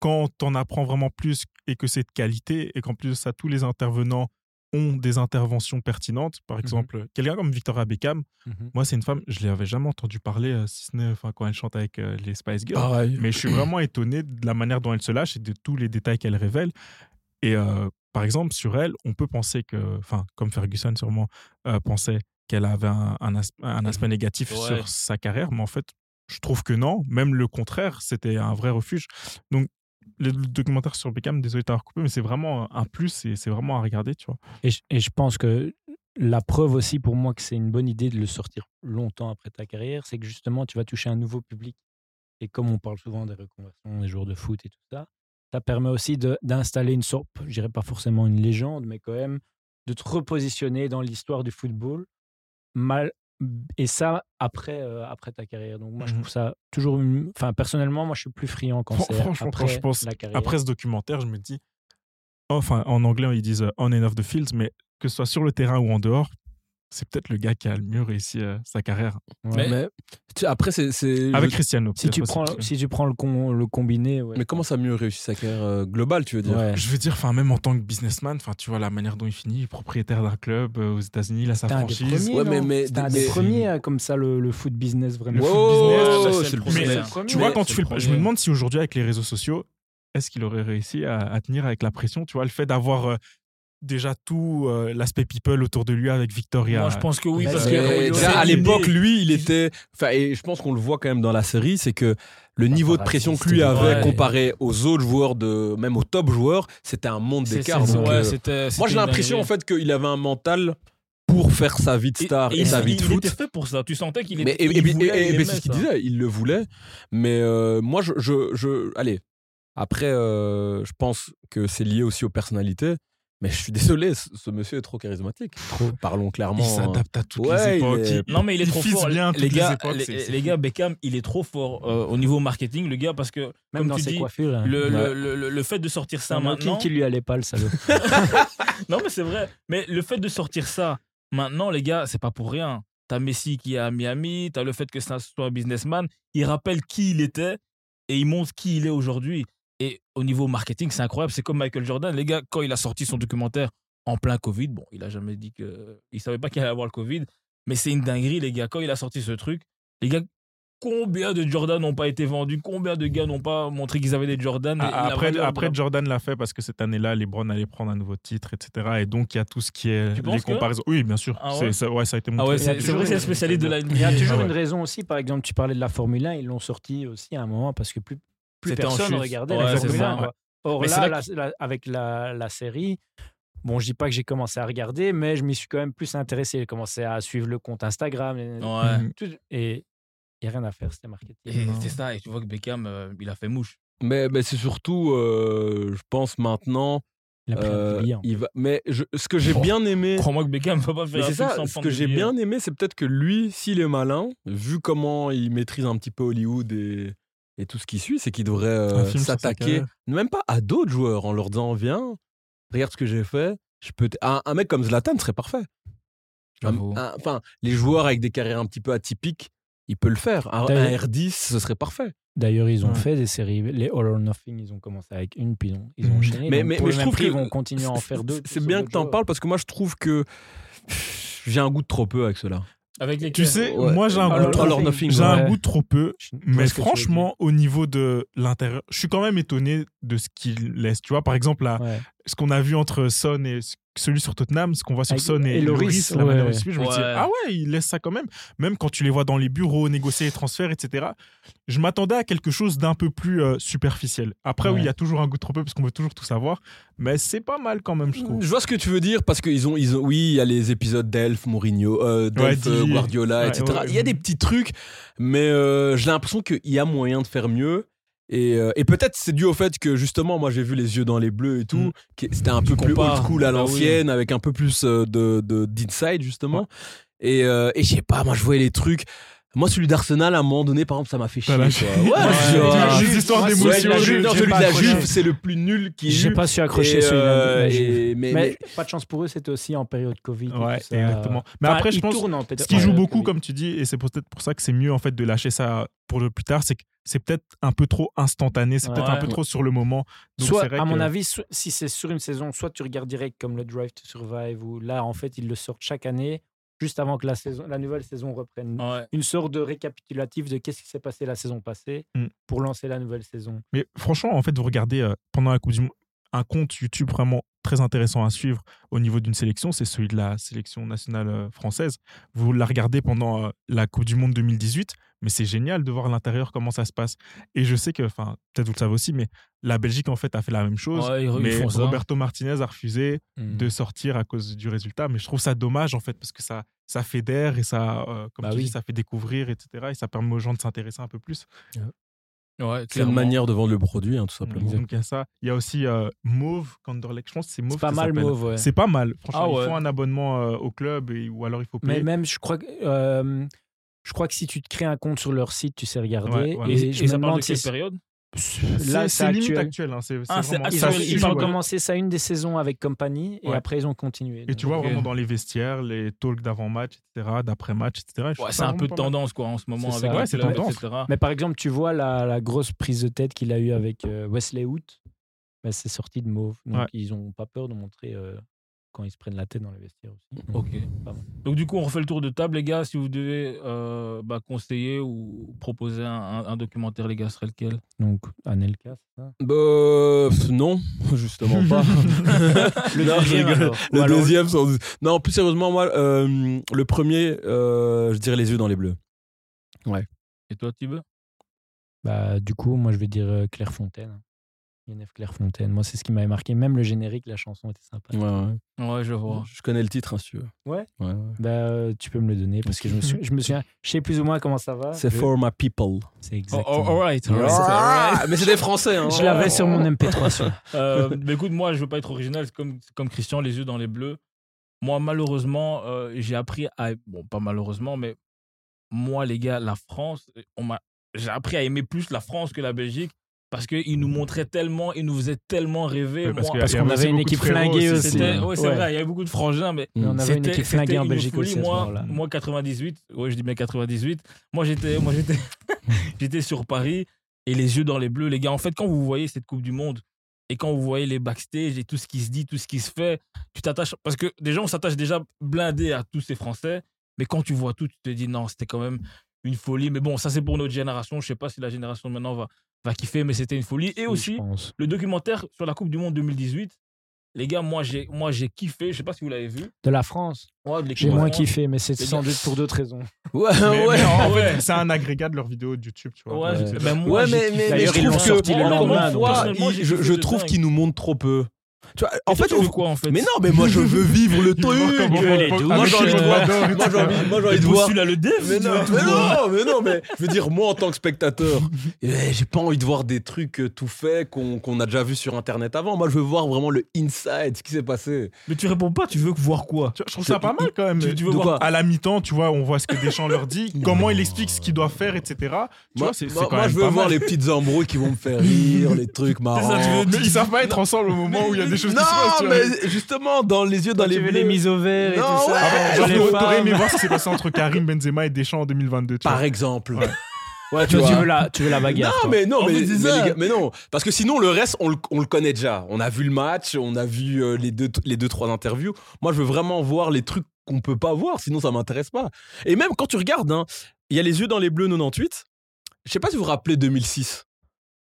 quand on apprends vraiment plus et que c'est de qualité, et qu'en plus de ça, tous les intervenants ont des interventions pertinentes, par exemple, quelqu'un comme Victoria Beckham, Mhm. moi, c'est une femme, je ne l'avais jamais entendu parler, euh, si ce n'est enfin, quand elle chante avec euh, les Spice Girls. Pareil. Mais je suis vraiment étonné de la manière dont elle se lâche et de tous les détails qu'elle révèle. Et euh, par exemple, sur elle, on peut penser que, enfin, comme Ferguson sûrement pensait qu'elle avait un, un as- un aspect négatif Ouais. sur sa carrière, mais en fait, je trouve que non. Même le contraire, c'était un vrai refuge. Donc, le documentaire sur Beckham, désolé de t'avoir coupé, mais c'est vraiment un plus et c'est vraiment à regarder, tu vois. Et, je- et je pense que la preuve aussi pour moi que c'est une bonne idée de le sortir longtemps après ta carrière, c'est que justement tu vas toucher un nouveau public. Et comme on parle souvent des reconversions, des joueurs de foot et tout ça, ça permet aussi d'installer une sorte, je dirais pas forcément une légende, mais quand même de te repositionner dans l'histoire du football. Mal, et ça après, euh, après ta carrière. Donc moi je Mhm. trouve ça toujours. Enfin personnellement, moi je suis plus friand quand Fran- c'est franchement, après quand je pense la carrière. après ce documentaire, je me dis, enfin, en anglais, ils disent euh, on and off the field, mais que ce soit sur le terrain ou en dehors, c'est peut-être le gars qui a le mieux réussi euh, sa carrière. Ouais. Mais tu- après, c'est. Avec je- Cristiano. si tu aussi, prends si tu prends le, con- le combiné, ouais. Mais comment ça a mieux réussi sa carrière euh, globale, tu veux dire? Ouais. Je veux dire, enfin, même en tant que businessman, enfin, tu vois la manière dont il finit, il est propriétaire d'un club euh, aux États-Unis, il a sa C'était un des franchise. premiers, Ouais, mais- un des premiers euh, comme ça le, le foot business vraiment. Le foot business, c'est le le premier. Tu vois, quand tu fais le le... Je me demande si aujourd'hui, avec les réseaux sociaux, est-ce qu'il aurait réussi à, à tenir avec la pression Tu vois, le fait d'avoir euh, déjà tout euh, l'aspect people autour de lui avec Victoria. Moi, je pense que oui, Mais parce que Mais déjà, à l'époque, lui, il était. Enfin, et je pense qu'on le voit quand même dans la série, c'est que le niveau de pression que lui avait ouais. comparé aux autres joueurs, de, même aux top joueurs, c'était un monde d'écart. ouais, euh, moi, j'ai l'impression en fait qu'il avait un mental pour faire sa vie de star et, sa il- vie de il foot. était fait pour ça. Tu sentais qu'il Mais, était. et, et- il et- voulait, et- il et aimait c'est ce qu'il disait, il le voulait. Mais euh, moi, je, je, je- Allez, après, euh, je pense que c'est lié aussi aux personnalités. Mais je suis désolé, ce, ce monsieur est trop charismatique. Parlons clairement. il s'adapte à toutes Ouais, les il époques. est- Non, mais il est il trop fort. bien les, gars, époques, les, gars, Beckham, il est trop fort euh, au niveau marketing, le gars, parce que Même comme dans tu ses dis, coiffures. hein. le, Ouais. le, le, le fait de sortir ça maintenant. qui lui allait pas le salaud. Non, mais c'est vrai. Mais le fait de sortir ça maintenant, les gars, c'est pas pour rien. T'as Messi qui est à Miami, t'as le fait que ça soit un businessman. Il rappelle qui il était et il montre qui il est aujourd'hui. Et au niveau marketing, c'est incroyable. C'est comme Michael Jordan. Les gars, quand il a sorti son documentaire en plein Covid, bon, il a jamais dit que. Il savait pas qu'il allait avoir le Covid. Mais c'est une dinguerie, les gars. Quand il a sorti ce truc, les gars, combien de Jordan n'ont pas été vendus? Combien de gars n'ont pas montré qu'ils avaient des Jordan? Ah, la Après, après la- Jordan l'a fait parce que cette année-là, LeBron allait prendre un nouveau titre, etc. Et donc, il y a tout ce qui est Tu les comparaisons. Oui, bien sûr. Ah C'est- ouais? ça, ouais, ça a été Ah montré. ouais, Il y a c'est c'est toujours vrai c'est spécialiste de la Il y a toujours Ah ouais. une raison aussi. Par exemple, tu parlais de la Formule 1, ils l'ont sorti aussi à un moment parce que plus, plus C'était en personne regardait Ouais, Formule ça, 1. quoi. Or Mais là, là la- la- avec la, la série, bon, je dis pas que j'ai commencé à regarder, mais je m'y suis quand même plus intéressé. J'ai commencé à suivre le compte Instagram. et- Ouais. Mhm. tout- et il n'y a rien à faire, c'était marketing. C'est ça, et tu vois que Beckham, euh, il a fait mouche. Mais, mais c'est surtout, euh, je pense maintenant. Il a pris un euh, il va... Mais je- ce que j'ai Oh. bien aimé. Crois-moi que Beckham va pas faire un ça, sans ce que j'ai bien aimé, c'est peut-être que lui, s'il est malin, vu comment il maîtrise un petit peu Hollywood et, et tout ce qui suit, c'est qu'il devrait euh, s'attaquer, même pas à d'autres joueurs, en leur disant Viens, regarde ce que j'ai fait. Je peux un, un mec comme Zlatan serait parfait. Enfin, les joueurs avec des carrières un petit peu atypiques, il peut le faire. Un, D'ailleurs- un R10, ce serait parfait. D'ailleurs, ils ont Ouais. fait des séries. Les All or Nothing, ils ont commencé avec une, puis ils ont, Mhm. enchaîné. Mais- mais- mais je trouve prix, que ils vont continuer à en faire d'autres. C'est bien que tu en parles parce que moi, je trouve que j'ai un goût de trop peu avec cela. Avec les Tu sais, Ouais. moi, j'ai un, Alors, goût, alors, trop- nothing, j'ai ouais. un goût trop peu. Mais franchement, au niveau de l'intérieur, je suis quand même étonné de ce qu'il laisse. Tu vois, par exemple. Ouais. Ce qu'on a vu entre Son et ce- celui sur Tottenham, ce qu'on voit sur Avec- Son et, et Loris, la manière je me dis, ah ouais, il laisse ça quand même. Même quand tu les vois dans les bureaux, négocier les transferts, etc. Je m'attendais à quelque chose d'un peu plus euh, superficiel. Après, oui, il y a toujours un goût de trop peu parce qu'on veut toujours tout savoir. Mais c'est pas mal quand même, je trouve. Je vois ce que tu veux dire parce qu'ils ont, ils ont, oui, il y a les épisodes d'Elf, Mourinho, euh, d'Elf, Ouais, euh, dit- Guardiola, ouais, etc. ouais, il y a des petits trucs, mais euh, j'ai l'impression qu'il y a moyen de faire mieux. Et, euh, et peut-être c'est dû au fait que justement, moi j'ai vu les yeux dans les bleus et tout, Mm. c'était un peu plus old school à oui. l'ancienne, avec un peu plus euh, de de- d'inside justement. Et, euh, et je sais pas, moi je voyais les trucs. Moi, celui d'Arsenal, à un moment donné, par exemple, ça m'a fait chier. Quoi. Ouais, Ouais, histoires d'émotion. ouais, celui de pas la. Juve, c'est le plus nul qui J'ai pas su accrocher Et, celui-là. euh, la Juve. et- mais- mais, pas de chance pour eux, c'était aussi en période Covid. Ouais, ça. exactement. Mais Enfin, après, je pense. Ce qui joue beaucoup, Covid. comme tu dis, et c'est peut-être pour ça que c'est mieux en fait de lâcher ça pour le plus tard, c'est que c'est peut-être un peu trop instantané, c'est peut-être un peu trop sur le moment. Donc Soit, vrai à mon avis, so- si c'est sur une saison, soit tu regardes direct comme le Drive to Survive, où là, en fait, ils le sortent chaque année, juste avant que la, saison, la nouvelle saison reprenne. Ouais. Une sorte de récapitulatif de qu'est-ce qui s'est passé la saison passée Mm. pour lancer la nouvelle saison. Mais franchement, en fait, vous regardez euh, pendant la Coupe du Monde, un compte YouTube vraiment très intéressant à suivre au niveau d'une sélection, c'est celui de la sélection nationale euh, française. Vous la regardez pendant euh, la Coupe du Monde 2018, mais c'est génial de voir à l'intérieur comment ça se passe. Et je sais que, enfin, peut-être vous le savez aussi, mais la Belgique en fait a fait la même chose. Ouais, mais ça. Roberto Martinez a refusé Mm. de sortir à cause du résultat. Mais je trouve ça dommage en fait parce que ça, ça fédère et ça, euh, comme Bah tu oui. dis, ça fait découvrir, etc. Et ça permet aux gens de s'intéresser un peu plus. Ouais, C'est une manière de vendre le produit, hein, tout simplement. Donc il y a ça. Il y a aussi euh, Mauve, Kanderlek. Je pense que c'est Mauve. C'est pas mal. Mauve, ouais. C'est pas mal. Franchement, Ah il ouais. faut un abonnement euh, au club et, ou alors il faut Mais payer. même, je crois que. euh, je crois que si tu te crées un compte sur leur site, tu sais regarder. Ouais. Et, Et, je et me ça parle demande de quelle si période? Là, c'est limite actuel. hein, Ah, vraiment- Ils ont, actuel. suit, ils ont ouais. commencé ça une des saisons avec compagnie et Ouais. après ils ont continué. Et tu vois vraiment dans les vestiaires, les talks d'avant-match, etc., d'après-match, etc. Ouais, c'est un peu de tendance quoi en ce moment C'est avec Ouais, c'est clubs, tendance. etc. Mais par exemple, tu vois la, la grosse prise de tête qu'il a eue avec euh, Wesley Hoot, bah, c'est sorti de Mauve. Donc Ouais. ils n'ont pas peur de montrer euh, quand ils se prennent la tête dans les vestiaires aussi. Ok. Pas mal. Donc du coup, on refait le tour de table, les gars. Si vous devez euh, bah, conseiller ou proposer un, un- un documentaire, les gars, ce serait lequel? Donc Anelka, c'est ça? Bah, pff, non, justement pas. Le Non, deuxième, alors. Le alors- deuxième, sans doute. Non, plus sérieusement, moi, euh, le premier, euh, je dirais les yeux dans les bleus. Et toi, Thibaut? Bah, du coup, moi je vais dire euh, Clairefontaine. INF Clairefontaine. Moi, c'est ce qui m'avait marqué. Même le générique, la chanson était sympa. Ouais, ouais. Ouais, je vois. Je connais le titre, hein, si tu veux. Ouais? Ouais, ouais. Bah, euh, tu peux me le donner parce que je me, suis, je me souviens, je sais plus ou moins comment ça va. C'est Je- For My People. C'est Oh, exactement. oh, alright, alright, Ah, alright. mais c'est des Français, hein. Je l'avais sur mon MP3. celui-là. Euh, mais écoute, moi, je veux pas être original, c'est comme, comme Christian, les yeux dans les bleus. Moi, malheureusement, euh, j'ai appris à. Bon, pas malheureusement, mais moi, les gars, la France, on m'a, j'ai appris à aimer plus la France que la Belgique parce qu'ils nous montraient tellement, ils nous faisaient tellement rêver. Parce Il qu'on avait avait une équipe flinguée aussi, ouais, c'est Ouais. vrai, il y avait beaucoup de frangins, mais Mais on avait une équipe flinguée en Belgique folie. aussi. Moi, moi, 98, ouais, je dis bien 98. Moi, j'étais, moi, j'étais, j'étais sur Paris et les yeux dans les bleus, les gars. En fait, quand vous voyez cette Coupe du Monde et quand vous voyez les backstage et tout ce qui se dit, tout ce qui se fait, tu t'attaches. Parce que déjà, on s'attache déjà blindé à tous ces Français. Mais quand tu vois tout, tu te dis non, c'était quand même une folie. Mais bon, ça, c'est pour notre génération. Je sais pas si la génération de maintenant va, va kiffer, mais c'était une folie. Et Si, aussi, le documentaire sur la Coupe du Monde 2018. Les gars, moi j'ai, moi j'ai kiffé. Je sais pas si vous l'avez vu. De la France. Ouais, de l'équipe J'ai moins France. kiffé, mais c'est Les sans doute pour d'autres raisons. Ouais, Mais, ouais. mais en Ouais. fait, c'est un agrégat de leurs vidéos de YouTube, tu vois. Ouais, moi, ouais, mais, mais, je ils l'ont trouve que le lendemain, fois, il- je, je qu'ils nous montrent trop peu. Tu vois, en fait, tu on- veux quoi en fait mais non, mais moi je veux vivre le truc. douches, Moi j'ai envie de voir. Moi j'ai envie, moi j'ai envie de voir. à le dev. Mais tu non, mais voir. non, mais non, mais je veux dire, moi en tant que spectateur, eh, j'ai pas envie de voir des trucs euh, tout faits qu'on qu'on a déjà vu sur internet avant. Moi je veux voir vraiment le inside, ce qui s'est passé. Mais tu réponds pas, tu veux voir quoi? Tu Je trouve ça pas mal quand même. Tu- tu veux voir quoi? À la mi-temps, tu vois, on voit ce que Deschamps leur dit, comment il explique ce qu'il doit faire, etc. Tu Moi, je veux voir les petites embrouilles qui vont me faire rire, les trucs marrants. tu ils savent pas être ensemble au moment où il y a des choses non, qui se passent. tu vois. mais justement, dans les yeux, dans les tu veux bleus. les mises au vert et Non, tout ça. ouais, Genre bah, les T'aurais aimé voir ce qui s'est passé entre Karim Benzema et Deschamps en 2022. tu Par vois. exemple. Ouais. Ouais, tu Toi, tu vois. veux la, tu veux la bagarre. Non, toi. mais non, En mais, fait, c'est mais ça. les gars- mais non, parce que sinon le reste on le, on le connaît déjà. On a vu le match, on a vu euh, les deux les deux trois interviews. Moi, je veux vraiment voir les trucs qu'on peut pas voir, sinon ça m'intéresse pas. Et même quand tu regardes, hein, il y a les yeux dans les bleus 98. Je sais pas si vous vous rappelez 2006.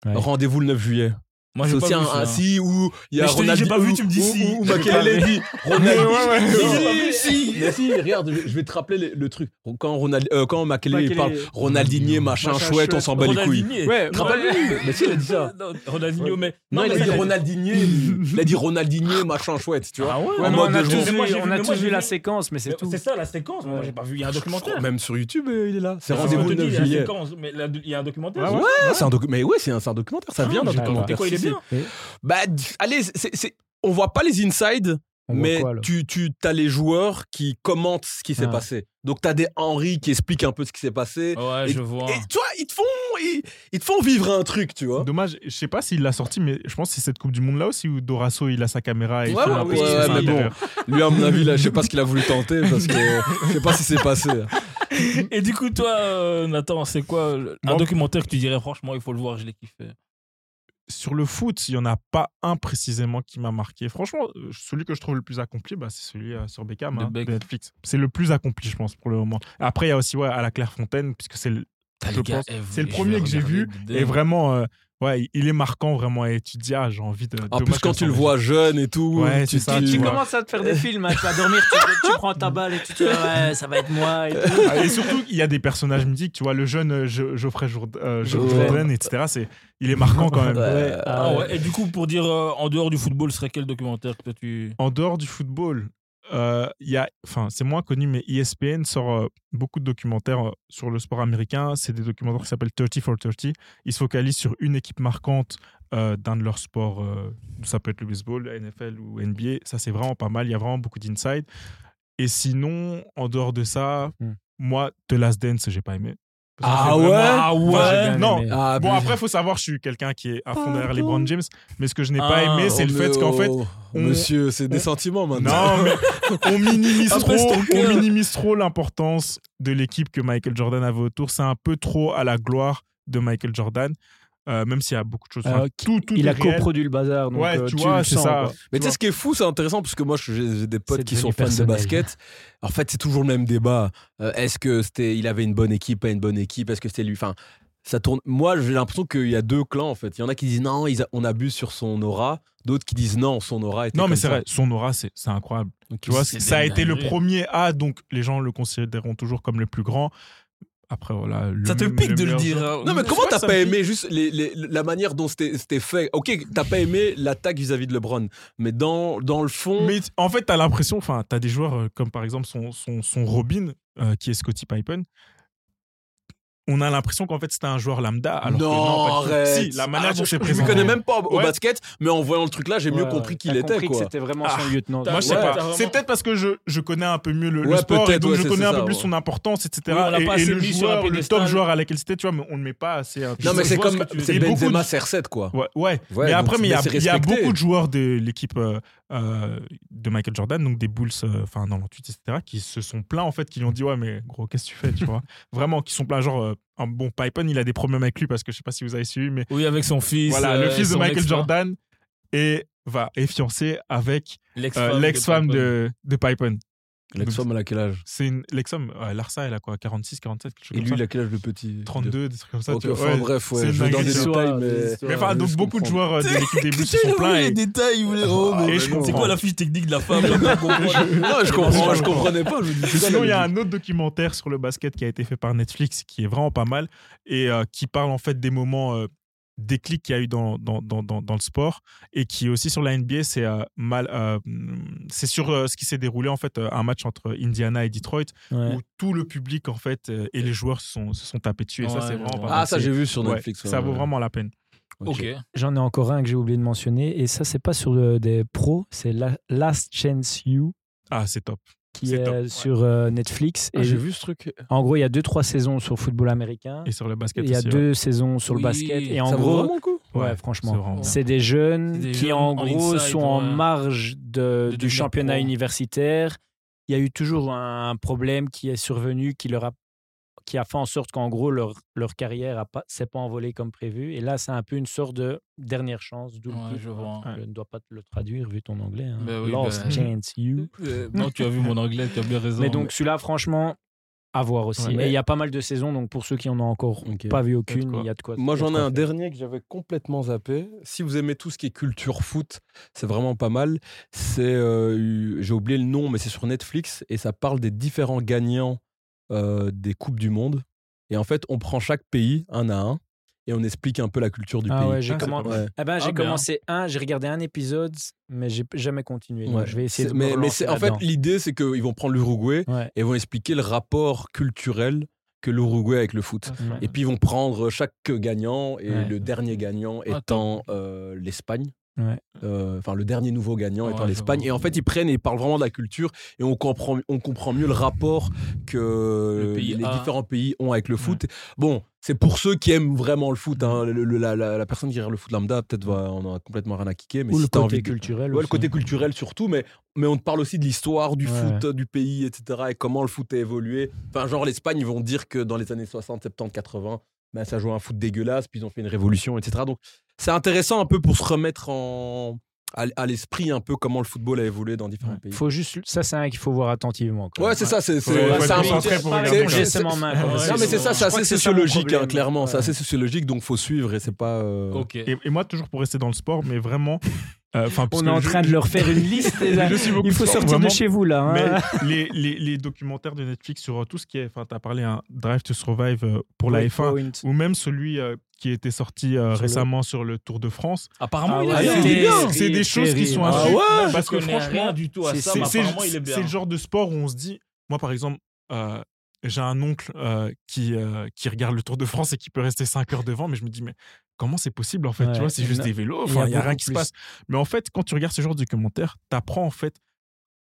Ouais. Rendez-vous le 9 juillet. Moi, C'est j'ai aussi pas un, vu un si où il y a Mais j'ai pas vu, tu me dis si. J'ai Makelele dit mais si. Si, regarde, je vais te rappeler le, truc. Quand Ronald, euh, quand Makelele parle Ronaldinho machin, chouette, on s'en bat les couilles. Ronaldinho. Ouais, Mais si, il a dit ça. Non, Ronaldinho, mais. Non, il a dit Ronaldinho. Il a dit Ronaldinho, machin chouette, tu vois. Ah ouais, on a tous vu, la séquence, mais c'est tout. C'est ça la séquence. Moi, j'ai pas vu. Il y a un documentaire. Même sur YouTube, euh, il est là. C'est rendez-vous je le te dis, 9 il y a la juillet. séquence, mais là, il y a un documentaire. Ouais, c'est un docu- mais ouais, c'est un, documentaire. Ça Ah, vient d'un j'ai pas documentaire. Et Bah, allez, c'est, c'est- on voit pas les insides, mais quoi, tu, tu as les joueurs qui commentent ce qui s'est Ah. passé. Donc, tu as des Henry qui expliquent un peu ce qui s'est passé. Ouais, Et- je vois. Et tu vois, ils te font, ils, ils te font vivre un truc, tu vois. Dommage, je sais pas s'il l'a sorti, mais je pense que c'est cette Coupe du Monde là aussi où Dorasso il a sa caméra et Ouais, mais bon. Lui, à mon avis, là, je sais pas ce qu'il a voulu tenter parce que je sais pas si c'est passé. Et du coup, toi, euh, Nathan, c'est quoi un documentaire que tu dirais, franchement, il faut le voir, je l'ai kiffé Sur le foot, il y en a pas un précisément qui m'a marqué. Franchement, euh, celui que je trouve le plus accompli, bah, c'est celui euh, sur Beckham hein, de Netflix. C'est le plus accompli, je pense, pour le moment. Après, il y a aussi ouais, à la Clairefontaine, puisque c'est le- je pense. C'est le je premier que j'ai vu. Et vraiment, euh, ouais, il est marquant vraiment. Et tu te dis, ah, j'ai envie de. En plus, quand tu le vois jeune et tout, Ouais, tu, c'est ça, tu- tu Tu vois. commences à te faire des films, hein, tu vas dormir, tu, tu prends ta balle et tu te dis ouais, ça va être moi. Et tout. Ah, Et surtout, il y a des personnages mythiques. Tu vois, le jeune euh, Geoffrey Jourdain, euh, Jo- Jourdain. Jordan, etc. C'est, il est marquant quand même. Ouais. Ouais, Ah ah ouais. Et du coup, pour dire euh, en dehors du football, ce serait quel documentaire que toi tu. En dehors du football, euh, y a, enfin, c'est moins connu, mais ESPN sort euh, beaucoup de documentaires euh, sur le sport américain. C'est des documentaires qui s'appellent 30 for 30. Ils se focalisent sur une équipe marquante euh, d'un de leurs sports. ça peut être le baseball, la NFL ou NBA. Ça, c'est vraiment pas mal. Il y a vraiment beaucoup d'insight. Et sinon, en dehors de ça, Hmm. moi, The Last Dance, j'ai pas aimé. Ah ouais? Ah ouais non. Ah, Bon, mais- après, il faut savoir, je suis quelqu'un qui est à fond derrière les LeBron James. Mais ce que je n'ai pas Ah, aimé, c'est Oh, le fait mais qu'en fait, oh, on- Monsieur, c'est des on- sentiments maintenant. non, mais on minimise trop, on minimise trop l'importance de l'équipe que Michael Jordan avait autour. C'est un peu trop à la gloire de Michael Jordan, euh, même s'il y a beaucoup de choses. Enfin, Euh, tout, tout Il est a coproduit le bazar. Donc, Ouais, euh, tu tu vois, c'est ça. quoi. Mais tu sais, ce qui est fou, c'est intéressant, parce que moi, j'ai des potes qui sont fans de basket. En fait, c'est toujours le même débat. Euh, Est-ce que c'était, il avait une bonne équipe, pas une bonne équipe? Est-ce que c'était lui? Enfin, ça tourne. Moi, j'ai l'impression qu'il y a deux clans, en fait. Il y en a qui disent non, ils a- on abuse sur son aura. D'autres qui disent non, son aura était Non, mais c'est vrai, son aura, c'est c'est incroyable. Donc, Tu vois, ça a été le premier A, donc les gens le considéreront toujours comme le plus grand. Après, voilà. le- Ça te pique de le dire. hein. Non, mais comment t'as pas aimé juste les- les- la manière dont c'était fait? Ok, t'as pas aimé l'attaque vis-à-vis de LeBron, mais dans, dans le fond. Mais en fait, tu as l'impression, enfin, tu as des joueurs euh, comme par exemple son, son, son Robin, euh, qui est Scotty Pippen. On a l'impression qu'en fait c'était un joueur lambda. Alors que non, non, pas du tout. arrête. Si, la manière Ah, dont je, c'est je présenté. me connais même pas au Ouais. basket, mais en voyant le truc là, j'ai mieux Ouais, compris ouais. qui il T'as était. compris que Quoi. c'était vraiment Ah, son lieutenant. t'as- Moi, je sais Ouais, pas. t'as vraiment- C'est peut-être parce que je, je connais un peu mieux le, le sport et donc ouais, je connais un peu ça, plus ouais. son importance, etc. Oui, et et le joueur, le top joueur à laquelle c'était, tu vois, mais on ne met pas assez. Non, mais Je c'est comme que c'est Benzema de- CR7 quoi. Ouais, mais après, mais il y a, beaucoup de joueurs de l'équipe euh, euh, de Michael Jordan, donc des Bulls, euh, enfin dans l'entuite, etc., qui se sont plaints en fait, qui lui ont dit ouais mais gros qu'est-ce que tu fais, tu vois, vraiment, qui sont plaints genre euh, bon Pippen, il a des problèmes avec lui parce que je sais pas si vous avez suivi, mais Oui, avec son fils. voilà, le euh, fils de Michael. Jordan est va est fiancé avec euh, L'ex-femme. l'ex-femme de, de Pippen. L'ex-femme, elle a quel âge? C'est une ouais, Larsa, elle a quoi, 46, 47, quelque chose Et comme lui, ça. il a quel âge le petit? 32, des trucs comme ça. Ok, tu vois, enfin, ouais. bref, ouais, c'est je vais dans des détails, mais. Mais enfin, donc beaucoup de joueurs euh, de l'équipe des se sont plaints. les détails, vous. Oh, Et mais je C'est quoi la fiche technique de la femme Non, je comprends, je comprenais pas. Sinon, il y a un autre documentaire sur le basket qui a été fait par Netflix qui est vraiment pas mal et euh, qui parle en fait des moments déclics qu'il y a eu dans, dans, dans, dans, dans le sport et qui est aussi sur la NBA. C'est euh, mal, euh, c'est sur euh, ce qui s'est déroulé en fait un match entre Indiana et Detroit Ouais. où tout le public en fait et les joueurs se sont, se sont tapés dessus et ça c'est vraiment. Ah, ça, j'ai vu sur ouais, Netflix. ça vaut vraiment la peine. Ok. J'en ai encore un que j'ai oublié de mentionner, et ça, c'est pas sur le- des pros, c'est La- Last Chance You, Ah, c'est top. Qui est top, ouais. sur euh, Netflix. Ah, j'ai vu ce truc. en gros, il y a deux, trois saisons sur football américain. Et sur le basket Il y a aussi. deux saisons sur Oui, le basket. Et en ça vaut gros, vraiment le coup ouais. franchement, c'est des jeunes des qui, jeunes en gros, inside, sont en marge de, De du championnat pro. universitaire. Il y a eu toujours un problème qui est survenu, qui leur a qui a fait en sorte qu'en gros leur, leur carrière ne s'est pas envolée comme prévu. Et là, c'est un peu une sorte de dernière chance. D'où Ouais, je vois. Je ne dois pas te le traduire vu ton anglais. hein. Ben oui, Lost ben- Chance You. Non, tu as vu mon anglais, tu as bien raison. Mais donc celui-là, franchement, à voir aussi. Ouais. Et il y a pas mal de saisons, donc pour ceux qui en ont encore pas vu aucune, il y a de quoi. Moi, j'en ai un faire. dernier que j'avais complètement zappé. Si vous aimez tout ce qui est culture foot, c'est vraiment pas mal. C'est, euh, j'ai oublié le nom, mais c'est sur Netflix et ça parle des différents gagnants euh, des coupes du monde. Et en fait, on prend chaque pays un à un et on explique un peu la culture du Ah pays. ouais, j'ai Ah. Ouais. Eh ben, j'ai Ah, bien. commencé un, j'ai regardé un épisode, mais j'ai jamais continué. Ouais. je vais essayer de mais, mais en fait l'idée, c'est qu'ils vont prendre l'Uruguay Ouais. et vont expliquer le rapport culturel que l'Uruguay a avec le foot. Ouais. Et puis ils vont prendre chaque gagnant et Ouais. le dernier gagnant Ah, étant euh, l'Espagne. Ouais. Euh, Enfin, le dernier nouveau gagnant Ouais, étant l'Espagne. Et en fait, ils prennent et ils parlent vraiment de la culture et on comprend, on comprend mieux le rapport que Le pays les a. différents pays ont avec le foot. Bon, c'est pour ceux qui aiment vraiment le foot. hein. Le- le- la, la- la personne qui regarde le foot lambda, peut-être, va- on a complètement rien à kicker. Mais Ou si le côté envie de- culturel. Ouais, le côté culturel surtout, mais, mais on te parle aussi de l'histoire du Ouais. foot, du pays, etc. Et comment le foot a évolué. Enfin, genre, l'Espagne, ils vont dire que dans les années 60, 70, 80, ben, ça jouait un foot dégueulasse, puis ils ont fait une révolution, etc. Donc, c'est intéressant un peu pour se remettre en, à, à l'esprit un peu comment le football a évolué dans différents pays. Faut juste, ça, c'est un qu'il faut voir attentivement. quoi. Ouais, c'est ça, c'est c'est- un c'est- en main. Non, mais c'est ça, c'est assez sociologique, hein, clairement. C'est assez sociologique, donc faut suivre et c'est pas. euh, Ok. Et, et moi, toujours pour rester dans le sport, mais vraiment. Euh, enfin, On est en je- train de leur faire une liste. Il faut sortir de chez vous là. hein. Mais les, les, les documentaires de Netflix sur tout ce qui est. Enfin, tu as parlé un Drive to Survive euh, pour la F1, Breakpoint. ou même celui euh, qui était sorti euh, Sur le- récemment sur le Tour de France. Apparemment, Ah il est ouais. C'est des choses qui sont à Ah ouais parce que franchement, rien du tout à c'est- ça, c'est le genre de sport où on se dit, moi par exemple, euh, j'ai un oncle euh, qui, euh, qui regarde le Tour de France et qui peut rester 5 heures devant, mais je me dis, mais comment c'est possible en fait Ouais, Tu vois, c'est juste des vélos, il a n'y a, rien qui se passe. Mais en fait, quand tu regardes ce genre de documentaire, tu apprends en fait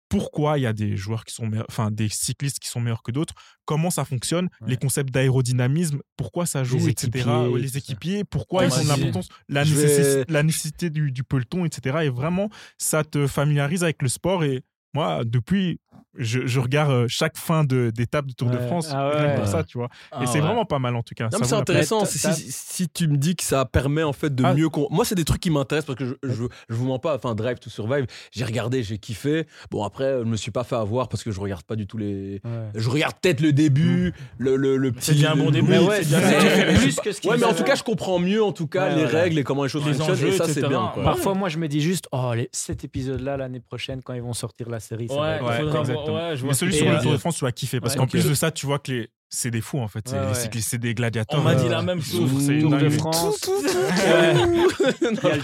pourquoi il y a des joueurs qui sont meilleurs, enfin des cyclistes qui sont meilleurs que d'autres, comment ça fonctionne, Ouais. les concepts d'aérodynamisme, pourquoi ça joue, Les etc. équipiers, les équipiers, pourquoi Ouais, ils ont l'importance, la, vais- la nécessité du, du peloton, etc. Et vraiment, ça te familiarise avec le sport. Et moi, depuis, je, je regarde euh, chaque fin de- d'étape du Tour de. France Ah ouais. pour ça, tu vois. Ah et c'est ouais. vraiment pas mal en tout cas. Non, Ça mais c'est intéressant si, t'as- si- si tu me dis que ça permet en fait de Ah. mieux. con- Moi, c'est des trucs qui m'intéressent parce que je, je, je vous mens pas. Enfin, Drive to Survive, j'ai regardé, j'ai kiffé. Bon, après, je me suis pas fait avoir parce que je regarde pas du tout les. Ouais. Je regarde peut-être le début, le, le, le petit. C'est un bon début. Mais ouais, c'est c'est- mais plus je- que ce qu'ils Ouais, mais en tout cas, je comprends mieux en tout cas Ouais, les ouais. règles et comment les choses Les fonctionnent. enjeux, et ça, c'est bien. Parfois, moi, je me dis juste, oh, les- cet épisode-là, l'année prochaine, quand ils vont sortir la série, ça exactement. ouais, je vois Mais celui sur le. Tour de France, tu vas kiffer parce Ouais, qu'en plus de ça, tu vois que les... c'est des fous en fait. C'est Ouais, les ouais. cyclistes, c'est des gladiateurs. On m'a dit la même chose. C'est Tour de. France.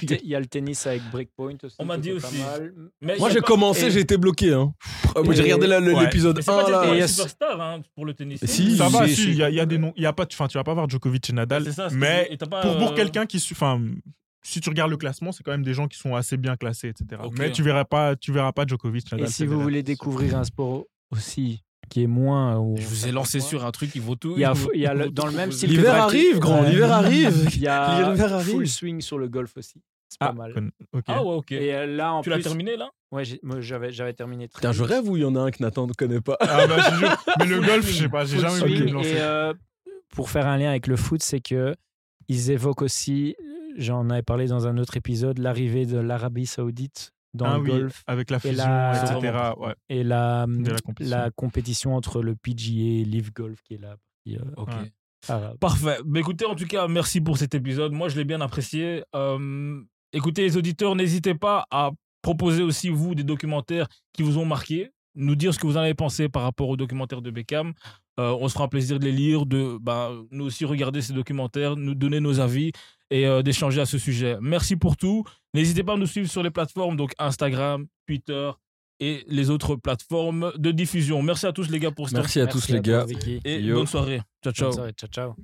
Il y, a le tennis avec Breakpoint aussi. On m'a dit aussi. Mais Moi, j'ai commencé, et- j'ai été bloqué. Hein. Euh, J'ai regardé Ouais. l'épisode Mais c'est 1 pas là. des Et- superstars hein, pour le tennis. Si, Ça va, si, il y, a- des noms. Il y a pas, enfin, tu vas pas voir Djokovic et Nadal, mais pour, pour euh, quelqu'un qui, enfin, si tu regardes le classement, c'est quand même des gens qui sont assez bien classés, etc. Mais tu verras pas, tu verras pas Djokovic, Nadal. Et si vous voulez découvrir un sport aussi qui est moins. où Je vous ai lancé sur un truc, il vaut tout. Il y a, vaut- il y a le- dans le même style L'hiver arrive, grand, l'hiver arrive. Il y a arrive. full swing sur le golf aussi. C'est Ah, pas mal. Ah ouais, ok. Et euh, là, en Tu l'as terminé là? Ouais, j'avais j'avais terminé très Putain, je rêve où il y en a un que Nathan ne connaît pas. Ah bah, je te jure. Mais le golf, je sais pas, j'ai jamais lancer. Et euh, pour faire un lien avec le foot, c'est que ils évoquent aussi, j'en avais parlé dans un autre épisode, l'arrivée de l'Arabie Saoudite dans Ah le oui, golf avec la fusion, la- etc. Ouais. et la, la compétition. la compétition entre le PGA et Live Golf qui est là. Euh, Ok. Ouais. arabe. Parfait. Mais écoutez, en tout cas, merci pour cet épisode. Moi, je l'ai bien apprécié. Euh, écoutez, les auditeurs, n'hésitez pas à proposer aussi, vous, des documentaires qui vous ont marqué. Nous dire ce que vous en avez pensé par rapport aux documentaires de Beckham. Euh, on se fera un plaisir de les lire, de bah, nous aussi regarder ces documentaires, nous donner nos avis et euh, d'échanger à ce sujet. Merci pour tout. N'hésitez pas à nous suivre sur les plateformes, donc Instagram, Twitter et les autres plateformes de diffusion. Merci à tous les gars pour ce temps Merci à tous Merci les gars. Et Yo. bonne soirée. Ciao, ciao. Bonne soirée. Ciao, ciao.